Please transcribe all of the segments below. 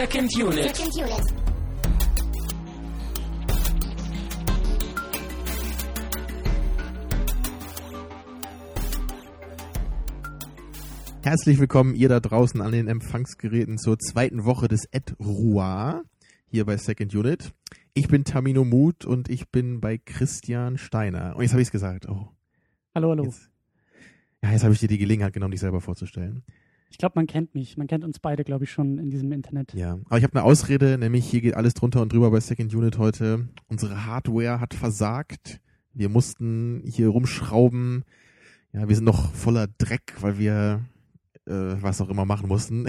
Second Unit. Second unit. Herzlich willkommen ihr da draußen an den Empfangsgeräten zur zweiten Woche des Ed Roi hier bei Second Unit. Ich bin Tamino Mut und ich bin bei Christian Steiner. Und jetzt habe ich es gesagt. Oh, Hallo, hallo. jetzt, ja, jetzt habe ich dir die Gelegenheit genommen, dich selber vorzustellen. Ich glaube, man kennt mich. Man kennt uns beide, glaube ich, schon in diesem Internet. Ja, aber ich habe eine Ausrede, nämlich hier geht alles drunter und drüber bei Second Unit heute. Unsere Hardware hat versagt. Wir mussten hier rumschrauben. Ja, wir sind noch voller Dreck, weil wir äh, was auch immer machen mussten.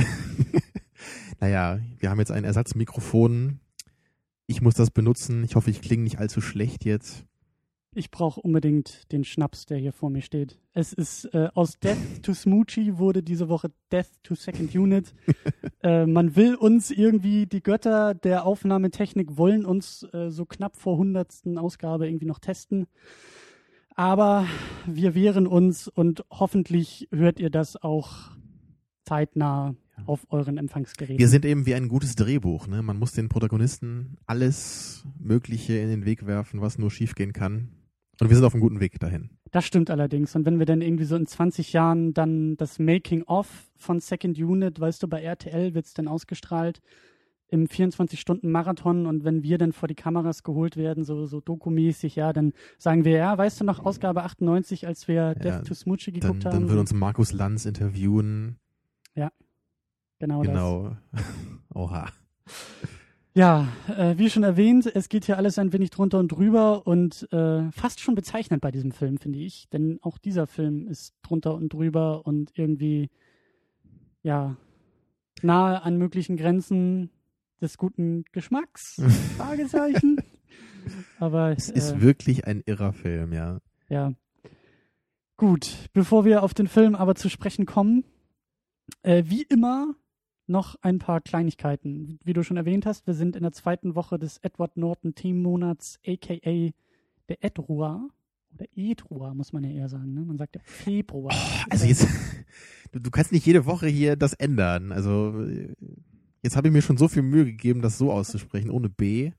naja, wir haben jetzt ein Ersatzmikrofon. Ich muss das benutzen. Ich hoffe, ich klinge nicht allzu schlecht jetzt. Ich brauche unbedingt den Schnaps, der hier vor mir steht. Es ist äh, aus Death to Smoochie wurde diese Woche Death to Second Unit. äh, man will uns irgendwie, die Götter der Aufnahmetechnik wollen uns äh, so knapp vor hundertsten Ausgabe irgendwie noch testen. Aber wir wehren uns und hoffentlich hört ihr das auch zeitnah auf euren Empfangsgeräten. Wir sind eben wie ein gutes Drehbuch. Ne? Man muss den Protagonisten alles Mögliche in den Weg werfen, was nur schiefgehen kann. Und wir sind auf einem guten Weg dahin. Das stimmt allerdings. Und wenn wir dann irgendwie so in 20 Jahren dann das Making-of von Second Unit, weißt du, bei RTL wird es dann ausgestrahlt im 24-Stunden-Marathon und wenn wir dann vor die Kameras geholt werden, so, so dokumäßig, ja, dann sagen wir, ja, weißt du noch, Ausgabe 98, als wir Death to Smoochie Dann, geguckt dann haben? wird uns Markus Lanz interviewen. genau, das. Genau. Oha. Ja, äh, wie schon erwähnt, es geht hier alles ein wenig drunter und drüber und äh, fast schon bezeichnend bei diesem Film, finde ich. Denn auch dieser Film ist drunter und drüber und irgendwie, ja, nahe an möglichen Grenzen des guten Geschmacks. Fragezeichen. Aber Es äh, ist wirklich ein irrer Film, ja. ja. Gut, bevor wir auf den Film aber zu sprechen kommen, äh, wie immer noch ein paar Kleinigkeiten. Wie du schon erwähnt hast, wir sind in der zweiten Woche des Edward Norton Themenmonats, aka der Edrua. Oder Edrua, muss man ja eher sagen. Ne? Man sagt ja Februar. Also jetzt, du, du kannst nicht jede Woche hier das ändern. Also jetzt habe ich mir schon so viel Mühe gegeben, das so auszusprechen, ohne B.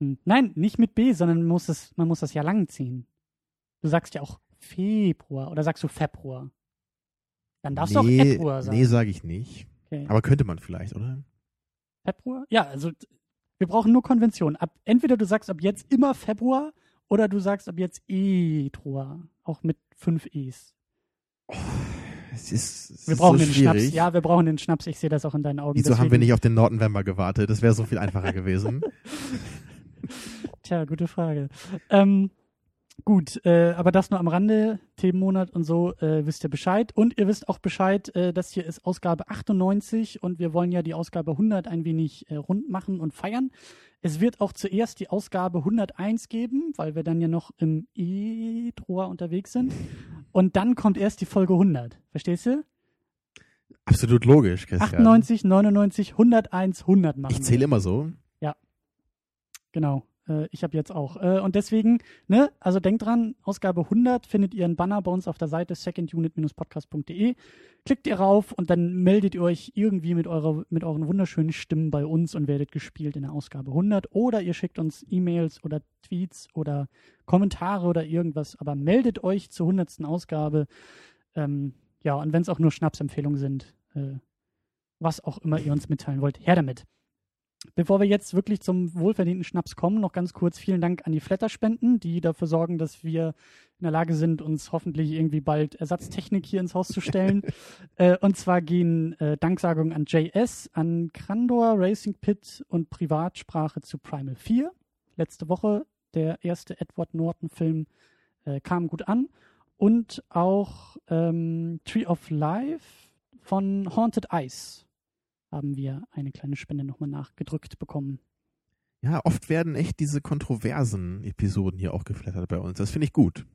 Hm, Nein, nicht mit B, sondern man muss, es, man muss das ja lang ziehen. Du sagst ja auch Februar oder sagst du Februar? Dann darfst du auch nee, Edrua sagen. nee, sage ich nicht. Okay. Aber könnte man vielleicht, oder? Februar? Ja, also wir brauchen nur Konvention. Ab, entweder du sagst ab jetzt immer Februar oder du sagst ab jetzt Etrua. Auch mit fünf E's. Es ist, es Wir ist brauchen so den schwierig. Schnaps. Ja, wir brauchen den Schnaps. Ich sehe das auch in deinen Augen. Wieso haben wir Deswegen- nicht auf den Nord-November gewartet? Das wäre so viel einfacher gewesen. Tja, gute Frage. Ähm, gut, äh, aber das nur am Rande, Themenmonat und so, äh, wisst ihr Bescheid. Und ihr wisst auch Bescheid, äh, das hier ist Ausgabe 98 und wir wollen ja die Ausgabe 100 ein wenig äh, rund machen und feiern. Es wird auch zuerst die Ausgabe 101 geben, weil wir dann ja noch im E-Drohr unterwegs sind. Und dann kommt erst die Folge 100. Verstehst du? Absolut logisch, Christian. 98, 99, 101, 100 machen Ich zähle immer so. Genau. Äh, ich habe jetzt auch. Äh, und deswegen, ne, also denkt dran, Ausgabe 100 findet ihr einen Banner bei uns auf der Seite secondunit-podcast.de. Klickt ihr rauf und dann meldet ihr euch irgendwie mit, eurer, mit euren wunderschönen Stimmen bei uns und werdet gespielt in der Ausgabe 100. Oder ihr schickt uns E-Mails oder Tweets oder Kommentare oder irgendwas. Aber meldet euch zur 100. Ausgabe. Ähm, ja, und wenn es auch nur Schnapsempfehlungen sind, äh, was auch immer ihr uns mitteilen wollt, her damit. Bevor wir jetzt wirklich zum wohlverdienten Schnaps kommen, noch ganz kurz vielen Dank an die Flatterspenden, die dafür sorgen, dass wir in der Lage sind, uns hoffentlich irgendwie bald Ersatztechnik hier ins Haus zu stellen. äh, und zwar gehen äh, Danksagungen an JS, an Crandor, Racing Pit und Privatsprache zu Primal 4. Letzte Woche der erste Edward Norton-Film äh, kam gut an. Und auch ähm, Tree of Life von Haunted Ice haben wir eine kleine Spende nochmal nachgedrückt bekommen. Ja, oft werden echt diese kontroversen Episoden hier auch geflattert bei uns. Das finde ich gut.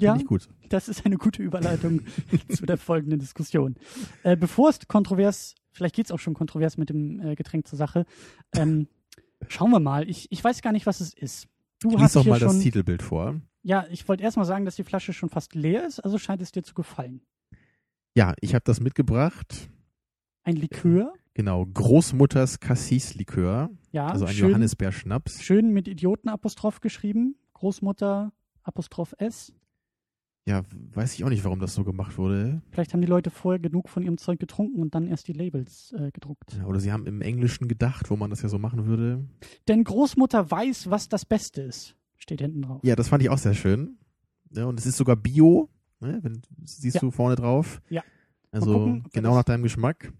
Ja, Finde ich gut. das ist eine gute Überleitung zu der folgenden Diskussion. Äh, bevor es kontrovers, vielleicht geht's auch schon kontrovers mit dem äh, Getränk zur Sache, ähm, schauen wir mal. Ich, ich weiß gar nicht, was es ist. Du Lies hast doch mal das schon, Titelbild vor. Ja, ich wollte erstmal sagen, dass die Flasche schon fast leer ist, also scheint es dir zu gefallen. Ja, ich habe das mitgebracht. Ein Likör? Genau, Großmutters Cassis-Likör, Ja, also ein schön, Johannisbeerschnaps. schön mit Idiotenapostroph geschrieben. Großmutter Apostroph S. Ja, weiß ich auch nicht, warum das so gemacht wurde. Vielleicht haben die Leute vorher genug von ihrem Zeug getrunken und dann erst die Labels äh, gedruckt. Ja, oder sie haben im Englischen gedacht, wo man das ja so machen würde. Denn Großmutter weiß, was das Beste ist. Steht hinten drauf. Ja, das fand ich auch sehr schön. Ja, und es ist sogar Bio, ne? Wenn, siehst Ja. du vorne drauf. Ja. Also gucken, genau nach deinem Geschmack.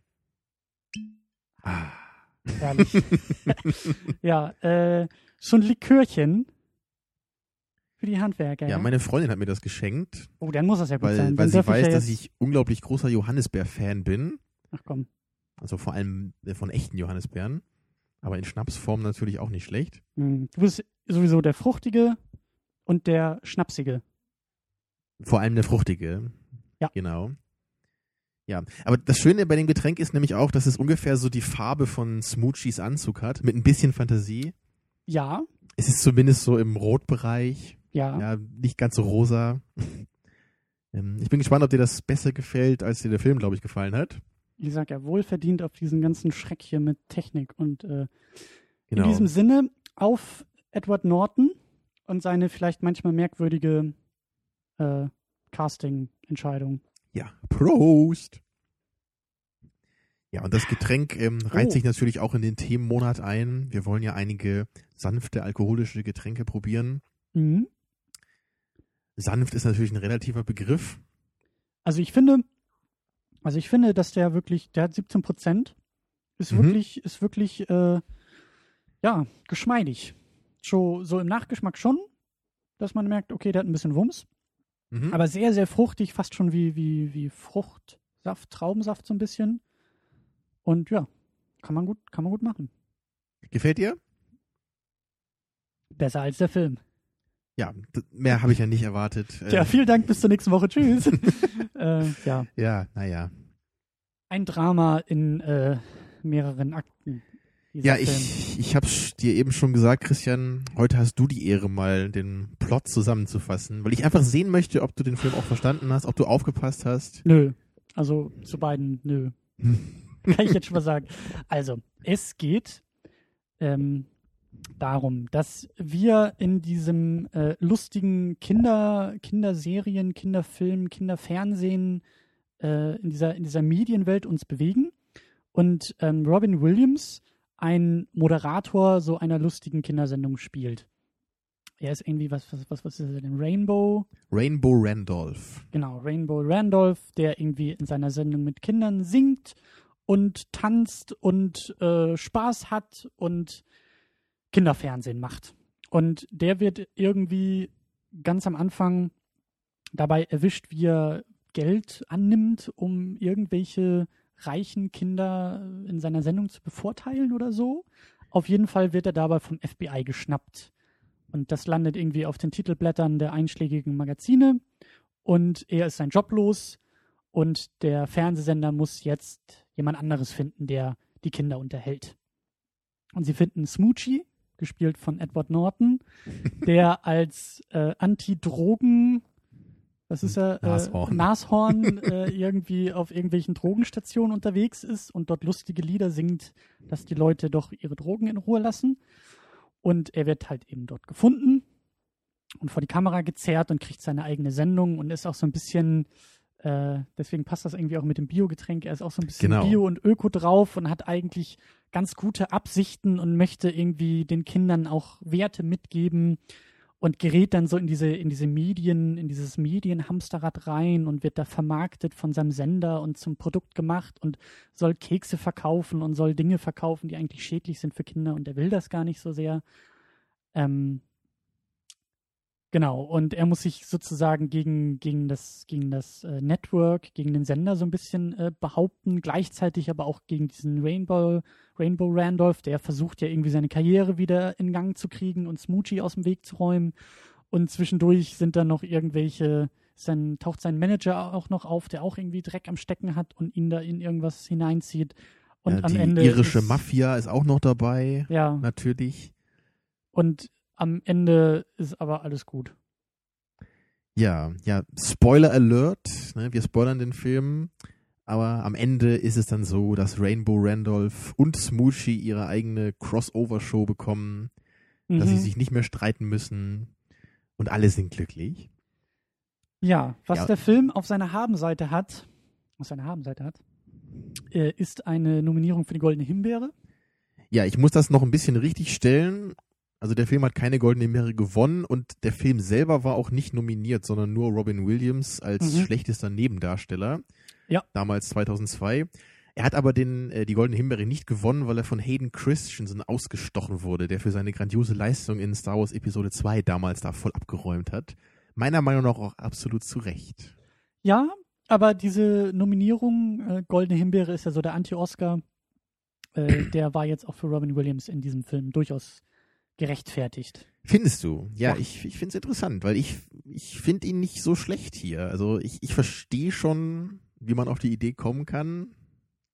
Ah. Herrlich. ja, äh, so ein Likörchen für die Handwerker. Ja, meine Freundin hat mir das geschenkt, oh, dann muss das ja gut weil, sein. weil Dann sie weiß, ja dass ich unglaublich großer Johannisbeer-Fan bin. Ach komm. Also vor allem äh, von echten Johannisbeeren. Aber in Schnapsform natürlich auch nicht schlecht. Hm, Du bist sowieso der fruchtige und der schnapsige. Vor allem der fruchtige. Ja. Genau. Ja, aber das Schöne bei dem Getränk ist nämlich auch, dass es ungefähr so die Farbe von Smoochies Anzug hat, mit ein bisschen Fantasie. Ja, Es ist zumindest so im Rotbereich, ja. ja, nicht ganz so rosa. ähm, ich bin gespannt, ob dir das besser gefällt, als dir der Film, glaube ich, gefallen hat. Ich sag ja, wohlverdient auf diesen ganzen Schreck hier mit Technik. Und äh, Genau. in diesem Sinne auf Edward Norton und seine vielleicht manchmal merkwürdige äh, Casting-Entscheidung. Ja, Prost! Ja, und das Getränk ähm, reiht Oh. sich natürlich auch in den Themenmonat ein. Wir wollen ja einige sanfte alkoholische Getränke probieren. Mhm. Sanft ist natürlich ein relativer Begriff. Also ich finde, also ich finde, dass der wirklich, der hat 17 Prozent, ist Mhm. wirklich, ist wirklich, äh, ja, geschmeidig. So, so im Nachgeschmack schon, dass man merkt, okay, der hat ein bisschen Wumms, Mhm. aber sehr, sehr fruchtig, fast schon wie, wie, wie Fruchtsaft, Traubensaft so ein bisschen. Und ja, kann man gut, kann man gut machen. Gefällt dir? Besser als der Film. Ja, mehr habe ich ja nicht erwartet. Äh, Ja, vielen Dank, bis zur nächsten Woche. Tschüss. äh, ja, ja, naja. ein Drama in äh, mehreren Akten. Ja, Film. ich, ich habe dir eben schon gesagt, Christian, heute hast du die Ehre, mal den Plot zusammenzufassen, weil ich einfach sehen möchte, ob du den Film auch verstanden hast, ob du aufgepasst hast. Nö. Also zu beiden, nö. Kann ich jetzt schon mal sagen. Also, es geht ähm, darum, dass wir in diesem äh, lustigen Kinder, Kinderserien, Kinderfilm, Kinderfernsehen, äh, in, dieser, in dieser Medienwelt uns bewegen. Und ähm, Robin Williams ein Moderator so einer lustigen Kindersendung spielt. Er ist irgendwie, was, was, was, was ist er denn? Rainbow? Rainbow Randolph. Genau, Rainbow Randolph, der irgendwie in seiner Sendung mit Kindern singt und tanzt und äh, Spaß hat und Kinderfernsehen macht. Und der wird irgendwie ganz am Anfang dabei erwischt, wie er Geld annimmt, um irgendwelche reichen Kinder in seiner Sendung zu bevorteilen oder so. Auf jeden Fall wird er dabei vom FBI geschnappt. Und das landet irgendwie auf den Titelblättern der einschlägigen Magazine und er ist sein Job los und der Fernsehsender muss jetzt jemand anderes finden, der die Kinder unterhält. Und sie finden Smoochie, gespielt von Edward Norton, der als äh, Anti-Drogen, was ist Nashorn. Äh, Nashorn äh, irgendwie auf irgendwelchen Drogenstationen unterwegs ist und dort lustige Lieder singt, dass die Leute doch ihre Drogen in Ruhe lassen. Und er wird halt eben dort gefunden und vor die Kamera gezerrt und kriegt seine eigene Sendung und ist auch so ein bisschen, äh, deswegen passt das irgendwie auch mit dem Biogetränk, er ist auch so ein bisschen Genau. Bio und Öko drauf und hat eigentlich ganz gute Absichten und möchte irgendwie den Kindern auch Werte mitgeben und gerät dann so in diese, in diese Medien, in dieses Medienhamsterrad rein und wird da vermarktet von seinem Sender und zum Produkt gemacht und soll Kekse verkaufen und soll Dinge verkaufen, die eigentlich schädlich sind für Kinder und er will das gar nicht so sehr. Ähm, genau, und er muss sich sozusagen gegen, gegen das, gegen das äh, Network, gegen den Sender so ein bisschen äh, behaupten, gleichzeitig aber auch gegen diesen Rainbow, Rainbow Randolph, der versucht ja irgendwie seine Karriere wieder in Gang zu kriegen und Smoochie aus dem Weg zu räumen. Und zwischendurch sind dann noch irgendwelche, dann taucht sein Manager auch noch auf, der auch irgendwie Dreck am Stecken hat und ihn da in irgendwas hineinzieht. Und ja, am die Ende. irische ist, Mafia ist auch noch dabei, Ja, natürlich. und am Ende ist aber alles gut. Ja, ja, Spoiler Alert, ne, wir spoilern den Film, aber am Ende ist es dann so, dass Rainbow Randolph und Smoochie ihre eigene Crossover-Show bekommen, dass sie Mhm. sich nicht mehr streiten müssen und alle sind glücklich. Ja, was Ja. der Film auf seiner Habenseite hat, auf seiner Habenseite hat, äh, ist eine Nominierung für die Goldene Himbeere. Ja, ich muss das noch ein bisschen richtig stellen. Also der Film hat keine Goldene Himbeere gewonnen und der Film selber war auch nicht nominiert, sondern nur Robin Williams als Mhm. schlechtester Nebendarsteller. Ja. Damals 2002. Er hat aber den, äh, die Goldene Himbeere nicht gewonnen, weil er von Hayden Christensen ausgestochen wurde, der für seine grandiose Leistung in Star Wars Episode 2 damals da voll abgeräumt hat. Meiner Meinung nach auch absolut zu Recht. Ja, aber diese Nominierung, äh, Goldene Himbeere ist ja so der Anti-Oscar, äh, der war jetzt auch für Robin Williams in diesem Film durchaus gerechtfertigt. Findest du? Ja, Ja. ich, ich finde es interessant, weil ich, ich finde ihn nicht so schlecht hier. Also ich, ich verstehe schon, wie man auf die Idee kommen kann.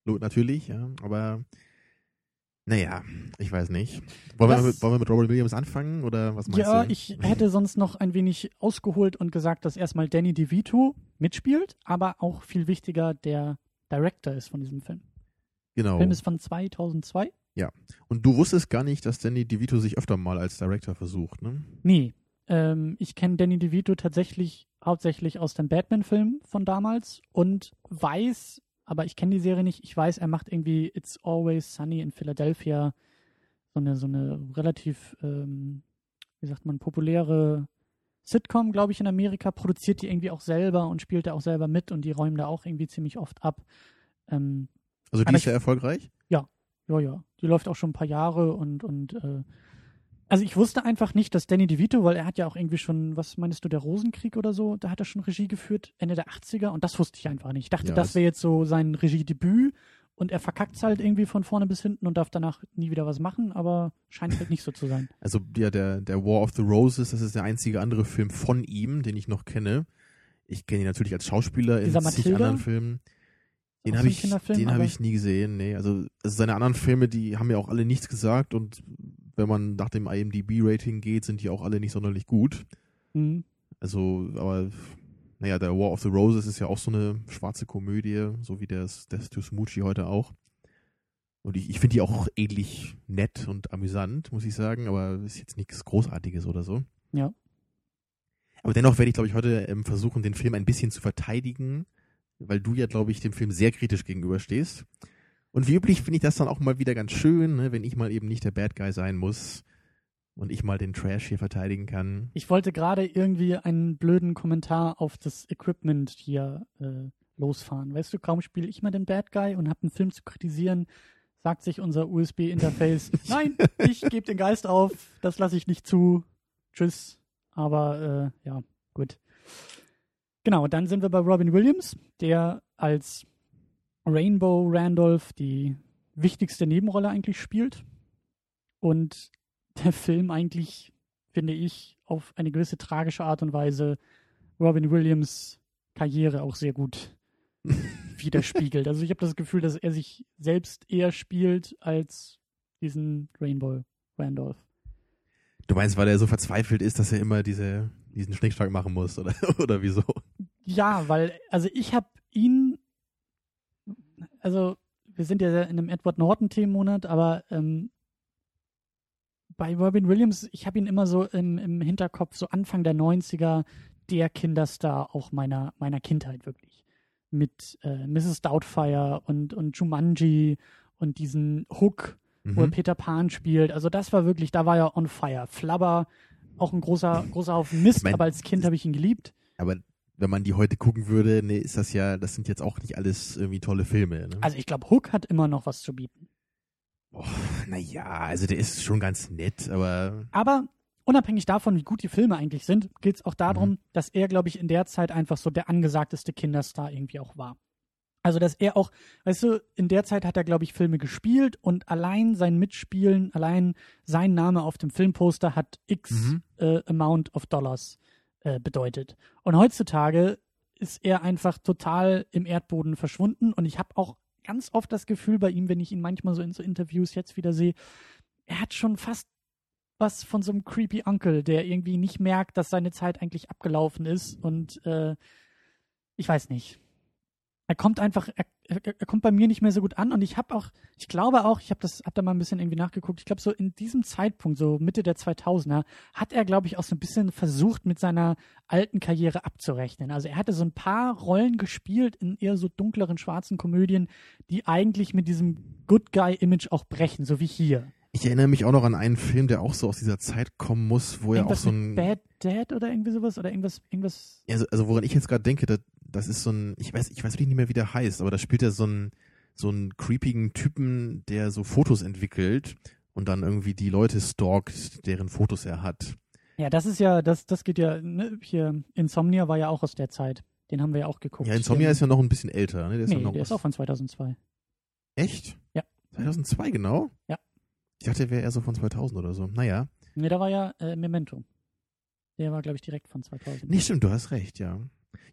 Natürlich, ja, aber naja, ich weiß nicht. Wollen, wir Was- mit, wollen wir mit Robert Williams anfangen oder was meinst Ja, du? ich hätte sonst noch ein wenig ausgeholt und gesagt, dass erstmal Danny DeVito mitspielt, aber auch viel wichtiger der Director ist von diesem Film. Der Genau. Film ist von 2002. Und du wusstest gar nicht, dass Danny DeVito sich öfter mal als Director versucht, ne? Nee, ähm, ich kenne Danny DeVito tatsächlich hauptsächlich aus dem Batman-Film von damals und weiß, aber ich kenne die Serie nicht, ich weiß, er macht irgendwie It's Always Sunny in Philadelphia, so eine, so eine relativ, ähm, wie sagt man, populäre Sitcom, glaube ich, in Amerika, produziert die irgendwie auch selber und spielt da auch selber mit und die räumen da auch irgendwie ziemlich oft ab. Ähm, Also die ist ja erfolgreich? ja, ja. Die läuft auch schon ein paar Jahre und, und äh, also ich wusste einfach nicht, dass Danny DeVito, weil er hat ja auch irgendwie schon, was meinst du, der Rosenkrieg oder so, da hat er schon Regie geführt, Ende der 80er und das wusste ich einfach nicht. Ich dachte, Ja, das es- wäre jetzt so sein Regiedebüt und er verkackt halt irgendwie von vorne bis hinten und darf danach nie wieder was machen, aber scheint halt nicht so zu sein. Also ja, der, der War of the Roses, das ist der einzige andere Film von ihm, den ich noch kenne. Ich kenne ihn natürlich als Schauspieler in Dieser zig Matilda? anderen Filmen. Den habe ich, den aber- ich nie gesehen. Nee, also, also seine anderen Filme, die haben ja auch alle nichts gesagt und wenn man nach dem IMDb-Rating geht, sind die auch alle nicht sonderlich gut. Mhm. Also, aber naja, der War of the Roses ist ja auch so eine schwarze Komödie, so wie das Death to Smoochie heute auch. Und ich, ich finde die auch ähnlich nett und amüsant, muss ich sagen, aber ist jetzt nichts Großartiges oder so. Ja. Aber dennoch werde ich, glaube ich, heute ähm, versuchen, den Film ein bisschen zu verteidigen, weil du ja, glaube ich, dem Film sehr kritisch gegenüberstehst. Und wie üblich finde ich das dann auch mal wieder ganz schön, ne, wenn ich mal eben nicht der Bad Guy sein muss und ich mal den Trash hier verteidigen kann. Ich wollte gerade irgendwie einen blöden Kommentar auf das Equipment hier äh, losfahren. Weißt du, kaum spiele ich mal den Bad Guy und habe einen Film zu kritisieren, sagt sich unser USB-Interface, nein, ich gebe den Geist auf, das lasse ich nicht zu. Tschüss. Aber äh, ja, gut. Genau, dann sind wir bei Robin Williams, der als Rainbow Randolph die wichtigste Nebenrolle eigentlich spielt. Und der Film eigentlich, finde ich, auf eine gewisse tragische Art und Weise Robin Williams Karriere auch sehr gut widerspiegelt. Also ich habe das Gefühl, dass er sich selbst eher spielt als diesen Rainbow Randolph. Du meinst, weil er so verzweifelt ist, dass er immer diese, diesen Schnickschnack machen muss, oder, oder wieso? Ja, weil, also ich habe ihn, also wir sind ja in einem Edward Norton-Themenmonat, aber ähm, bei Robin Williams, ich habe ihn immer so im, im Hinterkopf, so Anfang der 90er, der Kinderstar auch meiner, meiner Kindheit wirklich. Mit äh, Mrs. Doubtfire und, und Jumanji und diesen Hook, wo er Mhm. Peter Pan spielt. Also das war wirklich, da war er on fire. Flubber, auch ein großer, großer Haufen Mist, Ich mein, aber als Kind habe ich ihn geliebt. Aber wenn man die heute gucken würde, nee, ist das ja, das sind jetzt auch nicht alles irgendwie tolle Filme. Ne? Also ich glaube, Hook hat immer noch was zu bieten. naja, also der ist schon ganz nett, aber Aber unabhängig davon, wie gut die Filme eigentlich sind, geht es auch darum, Mhm. dass er, glaube ich, in der Zeit einfach so der angesagteste Kinderstar irgendwie auch war. Also, dass er auch, weißt du, in der Zeit hat er, glaube ich, Filme gespielt und allein sein Mitspielen, allein sein Name auf dem Filmposter hat X Mhm. äh, Amount of Dollars äh, bedeutet. Und heutzutage ist er einfach total im Erdboden verschwunden und ich habe auch ganz oft das Gefühl bei ihm, wenn ich ihn manchmal so in so Interviews jetzt wieder sehe, er hat schon fast was von so einem creepy Uncle, der irgendwie nicht merkt, dass seine Zeit eigentlich abgelaufen ist und äh, ich weiß nicht. Er kommt einfach, er, er, er kommt bei mir nicht mehr so gut an und ich habe auch, ich glaube auch, ich habe das, hab da mal ein bisschen irgendwie nachgeguckt. Ich glaube so in diesem Zeitpunkt, so Mitte der 2000er, hat er, glaube ich, auch so ein bisschen versucht, mit seiner alten Karriere abzurechnen. Also er hatte so ein paar Rollen gespielt in eher so dunkleren schwarzen Komödien, die eigentlich mit diesem Good Guy Image auch brechen, so wie hier. Ich erinnere mich auch noch an einen Film, der auch so aus dieser Zeit kommen muss, wo er auch Irgendwas so ein. Bad Dad oder irgendwie sowas oder irgendwas, irgendwas. Also, also woran ich jetzt gerade denke, das, das ist so ein, ich weiß, ich weiß wirklich nicht mehr, wie der heißt, aber da spielt er so ein so einen creepigen Typen, der so Fotos entwickelt und dann irgendwie die Leute stalkt, deren Fotos er hat. Ja, das ist ja, das, das geht ja, ne, hier, Insomnia war ja auch aus der Zeit. Den haben wir ja auch geguckt. Ja, Insomnia ist ja noch ein bisschen älter, ne? Der ist nee, ja noch der ist auch von 2002. Echt? Ja. 2002 genau? Ja. Ich dachte, der wäre eher so von 2000 oder so. Naja. Nee, da war ja äh, Memento. Der war, glaube ich, direkt von 2000. Nee, stimmt, du hast recht, ja.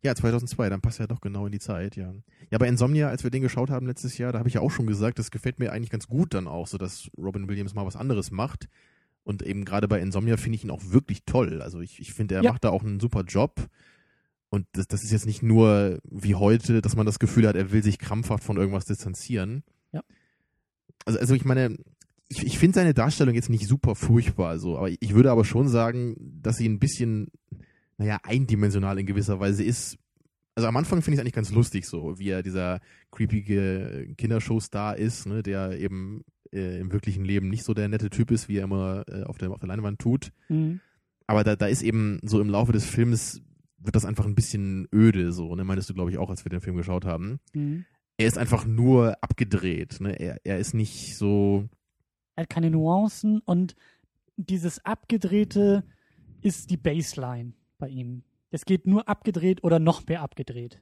Ja, 2002, dann passt er doch genau in die Zeit, ja. Ja, bei Insomnia, als wir den geschaut haben letztes Jahr, da habe ich ja auch schon gesagt, das gefällt mir eigentlich ganz gut dann auch, so dass Robin Williams mal was anderes macht. Und eben gerade bei Insomnia finde ich ihn auch wirklich toll. Also ich, ich finde, er Ja. macht da auch einen super Job. Und das, das ist jetzt nicht nur wie heute, dass man das Gefühl hat, er will sich krampfhaft von irgendwas distanzieren. Ja. Also, also ich meine, ich, ich finde seine Darstellung jetzt nicht super furchtbar, so, aber ich würde aber schon sagen, dass sie ein bisschen, naja, eindimensional in gewisser Weise ist. Also am Anfang finde ich es eigentlich ganz lustig, so wie er dieser creepige Kindershow-Star ist, ne, der eben äh, im wirklichen Leben nicht so der nette Typ ist, wie er immer äh, auf, der, auf der Leinwand tut. Mhm. Aber da, da ist eben so im Laufe des Films wird das einfach ein bisschen öde, so, ne, meintest du, glaube ich, auch, als wir den Film geschaut haben. Mhm. Er ist einfach nur abgedreht, ne, er, er ist nicht so, Er hat keine Nuancen und dieses Abgedrehte ist die Baseline bei ihm. Es geht nur abgedreht oder noch mehr abgedreht.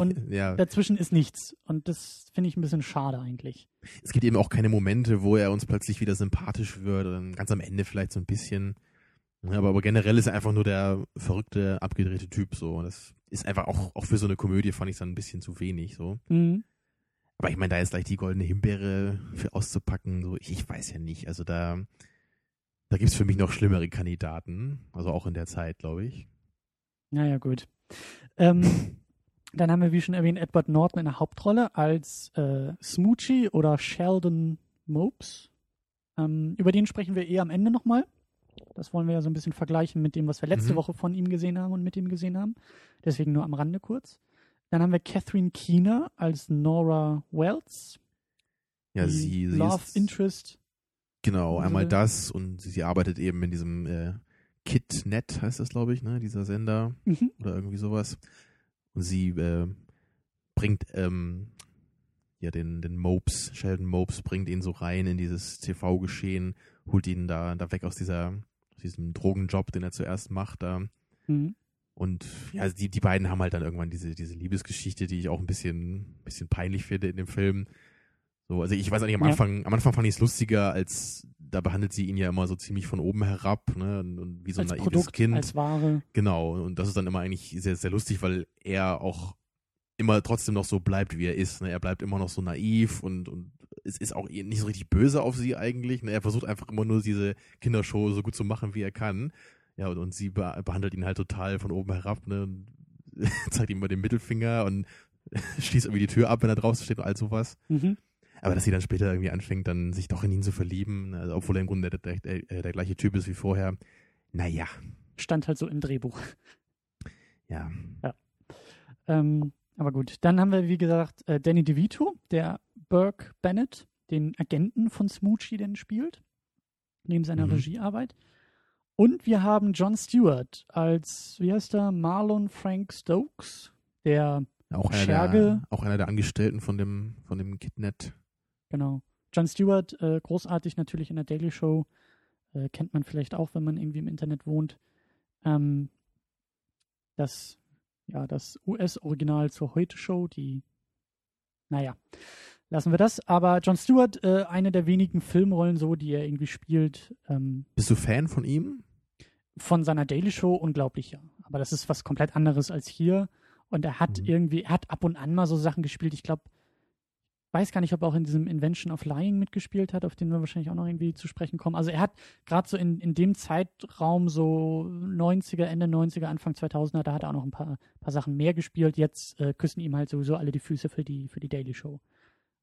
Und ja. dazwischen ist nichts. Und das finde ich ein bisschen schade eigentlich. es gibt eben auch keine Momente, wo er uns plötzlich wieder sympathisch wird, oder ganz am Ende vielleicht so ein bisschen. Aber, aber generell ist er einfach nur der verrückte, abgedrehte Typ so. Das ist einfach auch, auch für so eine Komödie fand ich dann ein bisschen zu wenig so. Mhm. Aber ich meine, da ist gleich die goldene Himbeere für auszupacken, so ich, ich weiß ja nicht. Also da, da gibt's für mich noch schlimmere Kandidaten, also auch in der Zeit, glaube ich. Naja, gut. Ähm, dann haben wir, wie schon erwähnt, Edward Norton in der Hauptrolle als äh, Smoochie oder Sheldon Mopes. Ähm, über den sprechen wir eher am Ende nochmal. Das wollen wir ja so ein bisschen vergleichen mit dem, was wir letzte Mhm. Woche von ihm gesehen haben und mit ihm gesehen haben. Deswegen nur am Rande kurz. Dann haben wir Catherine Keener als Nora Wells. Ja, sie, sie Love Interest. Genau, einmal Unsere- das und sie, sie arbeitet eben in diesem äh, KitNet, heißt das, glaube ich, ne, dieser Sender Mhm. oder irgendwie sowas. Und sie äh, bringt ähm, ja den, den Mopes, Sheldon Mopes, bringt ihn so rein in dieses TV-Geschehen, holt ihn da, da weg aus dieser, aus diesem Drogenjob, den er zuerst macht da. Mhm. Und ja, die, die beiden haben halt dann irgendwann diese, diese Liebesgeschichte, die ich auch ein bisschen, bisschen peinlich finde in dem Film. So, also ich weiß nicht, am Ja. Anfang, am Anfang fand ich es lustiger, als da behandelt sie ihn ja immer so ziemlich von oben herab, ne? Und, und wie so ein naives Produkt, Kind. als Ware. Genau, und das ist dann immer eigentlich sehr, sehr lustig, weil er auch immer trotzdem noch so bleibt, wie er ist. Ne? Er bleibt immer noch so naiv und, und es ist auch nicht so richtig böse auf sie eigentlich. Ne? Er versucht einfach immer nur diese Kindershow so gut zu machen, wie er kann. Ja, und, und sie be behandelt ihn halt total von oben herab, ne? Und zeigt ihm mal den Mittelfinger und schließt irgendwie die Tür ab, wenn er draußen steht und all sowas. Mhm. Aber dass sie dann später irgendwie anfängt, dann sich doch in ihn zu verlieben, also obwohl er im Grunde der, der, der, der gleiche Typ ist wie vorher. Naja, Stand halt so im Drehbuch. ja. Ähm, aber gut, dann haben wir, wie gesagt, äh, Danny DeVito, der Burke Bennett, den Agenten von Smoochie, den spielt, neben seiner Mhm. Regiearbeit. Und wir haben John Stewart als, wie heißt er, Marlon Frank Stokes, der, Auch einer, Scherge. der, auch einer der Angestellten von dem, von dem Kidnet. Genau, John Stewart, äh, großartig natürlich in der Daily Show, äh, kennt man vielleicht auch, wenn man irgendwie im Internet wohnt. Ähm, das, ja, das US-Original zur Heute-Show, die, naja, lassen wir das. Aber John Stewart, äh, eine der wenigen Filmrollen so, die er irgendwie spielt, ähm, Bist du Fan von ihm? von seiner Daily Show unglaublich, ja. Aber das ist was komplett anderes als hier. Und er hat Mhm. irgendwie, er hat ab und an mal so Sachen gespielt. Ich glaube, weiß gar nicht, ob er auch in diesem Invention of Lying mitgespielt hat, auf den wir wahrscheinlich auch noch irgendwie zu sprechen kommen. Also er hat gerade so in, in dem Zeitraum, so 90er, Ende 90er, Anfang 2000er, da hat er auch noch ein paar, paar Sachen mehr gespielt. Jetzt äh, küssen ihm halt sowieso alle die Füße für die, für die Daily Show.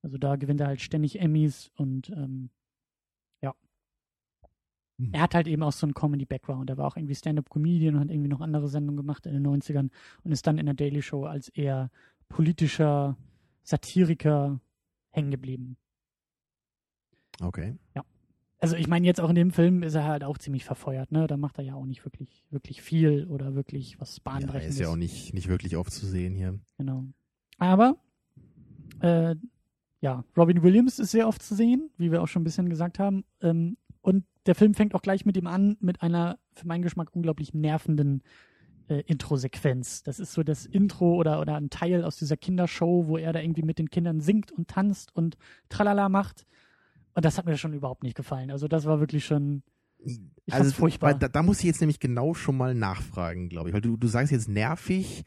Also da gewinnt er halt ständig Emmys und ähm, ja. Hm. Er hat halt eben auch so einen Comedy-Background. Er war auch irgendwie Stand-Up-Comedian und hat irgendwie noch andere Sendungen gemacht in den 90ern und ist dann in der Daily Show als eher politischer Satiriker hängen geblieben. Okay. Also ich meine, jetzt auch in dem Film ist er halt auch ziemlich verfeuert, ne? Da macht er ja auch nicht wirklich, wirklich viel oder wirklich was Ja, er Bahnbrechendes. ist ja auch nicht, nicht wirklich oft zu sehen hier. Genau. Aber äh, ja, Robin Williams ist sehr oft zu sehen, wie wir auch schon ein bisschen gesagt haben. Ähm, und der Film fängt auch gleich mit ihm an, mit einer für meinen Geschmack unglaublich nervenden äh, Intro-Sequenz. Das ist so das Intro oder, oder ein Teil aus dieser Kindershow, wo er da irgendwie mit den Kindern singt und tanzt und tralala macht. Und das hat mir schon überhaupt nicht gefallen. Also das war wirklich schon, ich fand's furchtbar. Da, da muss ich jetzt nämlich genau schon mal nachfragen, glaube ich. Weil du, du sagst jetzt nervig.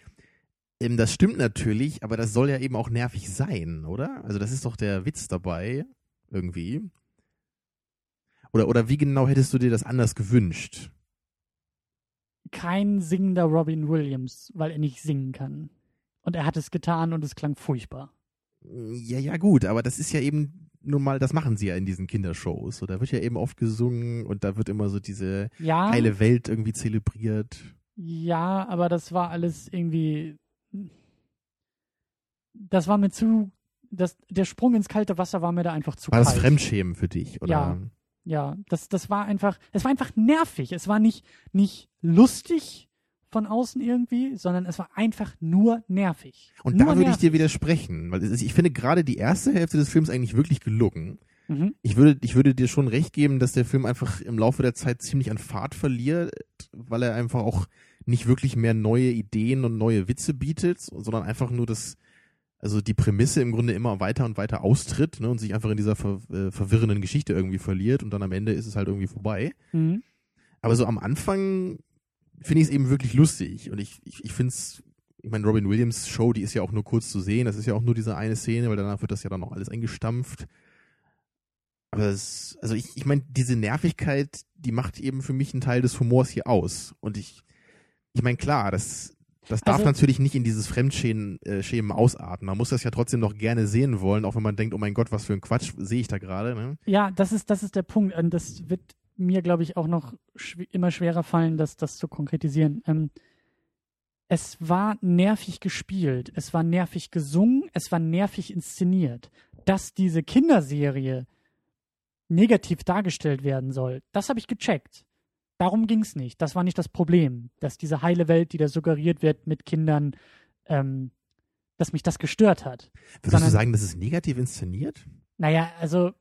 Ähm, das stimmt natürlich, aber das soll ja eben auch nervig sein, oder? Also das ist doch der Witz dabei, irgendwie. Oder, oder wie genau hättest du dir das anders gewünscht? Kein singender Robin Williams, weil er nicht singen kann. Und er hat es getan und es klang furchtbar. Ja, ja, gut, aber das ist ja eben nun mal, das machen sie ja in diesen Kindershows. So, da wird ja eben oft gesungen und da wird immer so diese Ja, heile Welt irgendwie zelebriert. ja, aber das war alles irgendwie. Das war mir zu. Das, der Sprung ins kalte Wasser war mir da einfach zu War das kalt. Fremdschämen für dich? Oder? Ja. Ja, das, das war einfach, es war einfach nervig. Es war nicht, nicht lustig von außen irgendwie, sondern es war einfach nur nervig. Und nur da würde ich dir widersprechen, weil ist- ich finde gerade die erste Hälfte des Films eigentlich wirklich gelungen. Mhm. Ich würde, ich würde dir schon recht geben, dass der Film einfach im Laufe der Zeit ziemlich an Fahrt verliert, weil er einfach auch nicht wirklich mehr neue Ideen und neue Witze bietet, sondern einfach nur das, also die Prämisse im Grunde immer weiter und weiter austritt ne, und sich einfach in dieser ver, äh, verwirrenden Geschichte irgendwie verliert und dann am Ende ist es halt irgendwie vorbei. Mhm. Aber so am Anfang finde ich es eben wirklich lustig. Und ich, ich, ich finde es, ich meine, Robin Williams Show, die ist ja auch nur kurz zu sehen. Das ist ja auch nur diese eine Szene, weil danach wird das ja dann noch alles eingestampft. Aber es, also ich, ich meine, diese Nervigkeit, die macht eben für mich einen Teil des Humors hier aus. Und ich, ich meine, klar, das, das darf Also- natürlich nicht in dieses Fremdschämen äh, Schämen ausarten. Man muss das ja trotzdem noch gerne sehen wollen, auch wenn man denkt, oh mein Gott, was für ein Quatsch sehe ich da gerade. Ne? Ja, das ist, das ist der Punkt. Und das wird mir, glaube ich, auch noch schw immer schwerer fallen, das, das zu konkretisieren. Ähm, es war nervig gespielt, es war nervig gesungen, es war nervig inszeniert. Dass diese Kinderserie negativ dargestellt werden soll, das habe ich gecheckt. Darum ging es nicht. Das war nicht das Problem. Dass diese heile Welt, die da suggeriert wird mit Kindern, ähm, dass mich das gestört hat. Würdest Sondern- du sagen, das ist negativ inszeniert? Naja, also,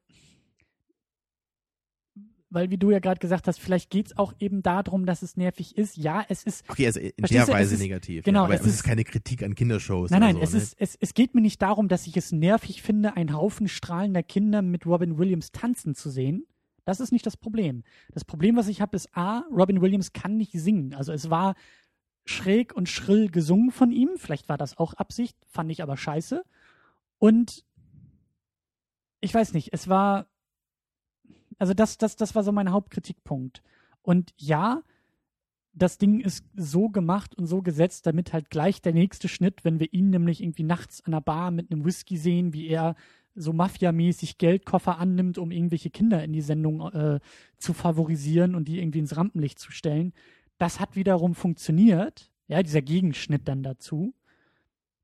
weil wie du ja gerade gesagt hast, vielleicht geht es auch eben darum, dass es nervig ist. Ja, es ist. Okay, also in der Weise ist- negativ. genau, ja, aber es es ist, ist- keine Kritik an Kindershows. Nein, nein, so, es, ne? ist, es, es geht mir nicht darum, dass ich es nervig finde, einen Haufen strahlender Kinder mit Robin Williams tanzen zu sehen. Das ist nicht das Problem. Das Problem, was ich habe, ist A, Robin Williams kann nicht singen. Also es war schräg und schrill gesungen von ihm. Vielleicht war das auch Absicht, fand ich aber scheiße. Und ich weiß nicht, es war, also das, das, das war so mein Hauptkritikpunkt. Und ja, das Ding ist so gemacht und so gesetzt, damit halt gleich der nächste Schnitt, wenn wir ihn nämlich irgendwie nachts an der Bar mit einem Whisky sehen, wie er so mafiamäßig Geldkoffer annimmt, um irgendwelche Kinder in die Sendung äh, zu favorisieren und die irgendwie ins Rampenlicht zu stellen. Das hat wiederum funktioniert, ja, dieser Gegenschnitt dann dazu.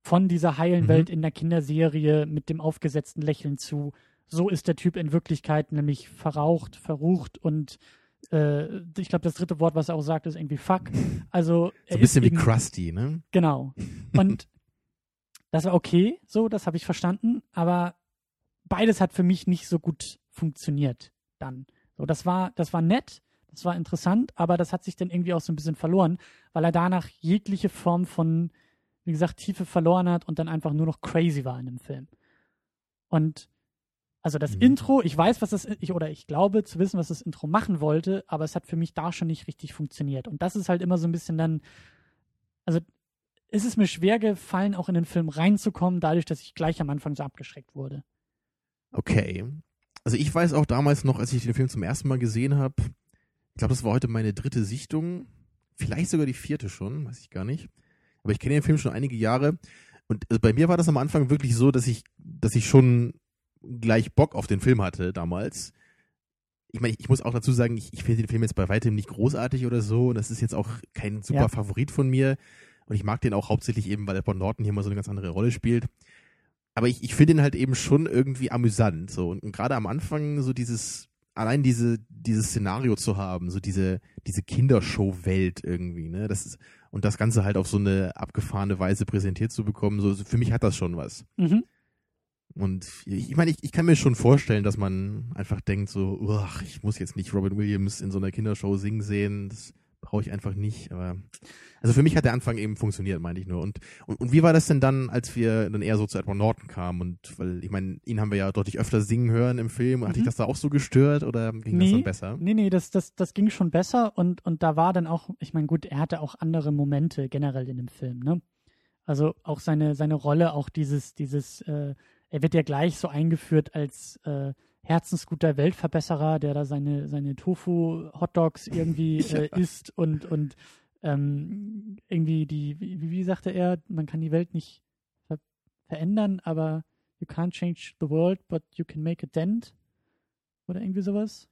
Von dieser heilen Mhm. Welt in der Kinderserie mit dem aufgesetzten Lächeln zu, so ist der Typ in Wirklichkeit nämlich verraucht, verrucht und äh, ich glaube, das dritte Wort, was er auch sagt, ist irgendwie fuck. Also So ein bisschen wie Krusty, ne? Genau. Und das war okay, so, das habe ich verstanden, aber beides hat für mich nicht so gut funktioniert dann. So, das war, das war nett, das war interessant, aber das hat sich dann irgendwie auch so ein bisschen verloren, weil er danach jegliche Form von, wie gesagt, Tiefe verloren hat und dann einfach nur noch crazy war in dem Film. Und also das Mhm. Intro, ich weiß, was das ich oder ich glaube zu wissen, was das Intro machen wollte, aber es hat für mich da schon nicht richtig funktioniert. Und das ist halt immer so ein bisschen dann, also ist es mir schwer gefallen, auch in den Film reinzukommen, dadurch, dass ich gleich am Anfang so abgeschreckt wurde. Okay. Also ich weiß auch damals noch, als ich den Film zum ersten Mal gesehen habe, ich glaube, das war heute meine dritte Sichtung, vielleicht sogar die vierte schon, weiß ich gar nicht. Aber ich kenne den Film schon einige Jahre und also bei mir war das am Anfang wirklich so, dass ich, dass ich schon gleich Bock auf den Film hatte damals. Ich meine, ich muss auch dazu sagen, ich, ich finde den Film jetzt bei weitem nicht großartig oder so. Und das ist jetzt auch kein super Ja. Favorit von mir. Und ich mag den auch hauptsächlich eben, weil Edward Norton hier mal so eine ganz andere Rolle spielt. Aber ich, ich finde ihn halt eben schon irgendwie amüsant. So. Und, und gerade am Anfang so dieses, allein diese, dieses Szenario zu haben, so diese, diese Kindershow-Welt irgendwie, ne? Das ist, und das Ganze halt auf so eine abgefahrene Weise präsentiert zu bekommen, so, für mich hat das schon was. Mhm. Und ich, ich meine, ich, ich kann mir schon vorstellen, dass man einfach denkt so, ach, ich muss jetzt nicht Robin Williams in so einer Kindershow singen sehen, das brauche ich einfach nicht. Aber also für mich hat der Anfang eben funktioniert, meine ich nur. Und, und, und wie war das denn dann, als wir dann eher so zu Edward Norton kamen? Und weil, ich meine, ihn haben wir ja deutlich öfter singen hören im Film. Hat dich Mhm. das da auch so gestört oder ging das Nee. dann besser? Nee, nee, das, das, das ging schon besser und, und da war dann auch, ich meine, gut, er hatte auch andere Momente generell in dem Film, ne? Also auch seine, seine Rolle, auch dieses, dieses, äh, er wird ja gleich so eingeführt als äh, herzensguter Weltverbesserer, der da seine, seine Tofu-Hotdogs irgendwie äh, isst und, und ähm, irgendwie die, wie, wie sagte er, man kann die Welt nicht ver verändern, aber you can't change the world, but you can make a dent. Oder irgendwie sowas.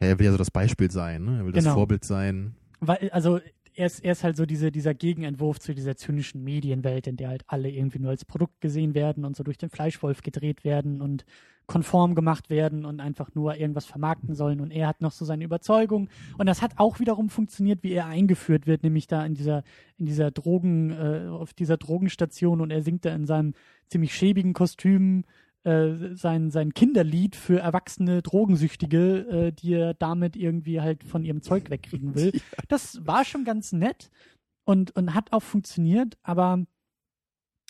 Ja, er will ja so das Beispiel sein, ne? Er will das Genau. Vorbild sein. Weil, also er ist, er ist halt so diese, dieser Gegenentwurf zu dieser zynischen Medienwelt, in der halt alle irgendwie nur als Produkt gesehen werden und so durch den Fleischwolf gedreht werden und konform gemacht werden und einfach nur irgendwas vermarkten sollen. Und er hat noch so seine Überzeugung. Und das hat auch wiederum funktioniert, wie er eingeführt wird, nämlich da in dieser, in dieser Drogen, äh, auf dieser Drogenstation und er singt da in seinem ziemlich schäbigen Kostüm äh, sein, sein Kinderlied für erwachsene Drogensüchtige, äh, die er damit irgendwie halt von ihrem Zeug wegkriegen will. Das war schon ganz nett und, und hat auch funktioniert, aber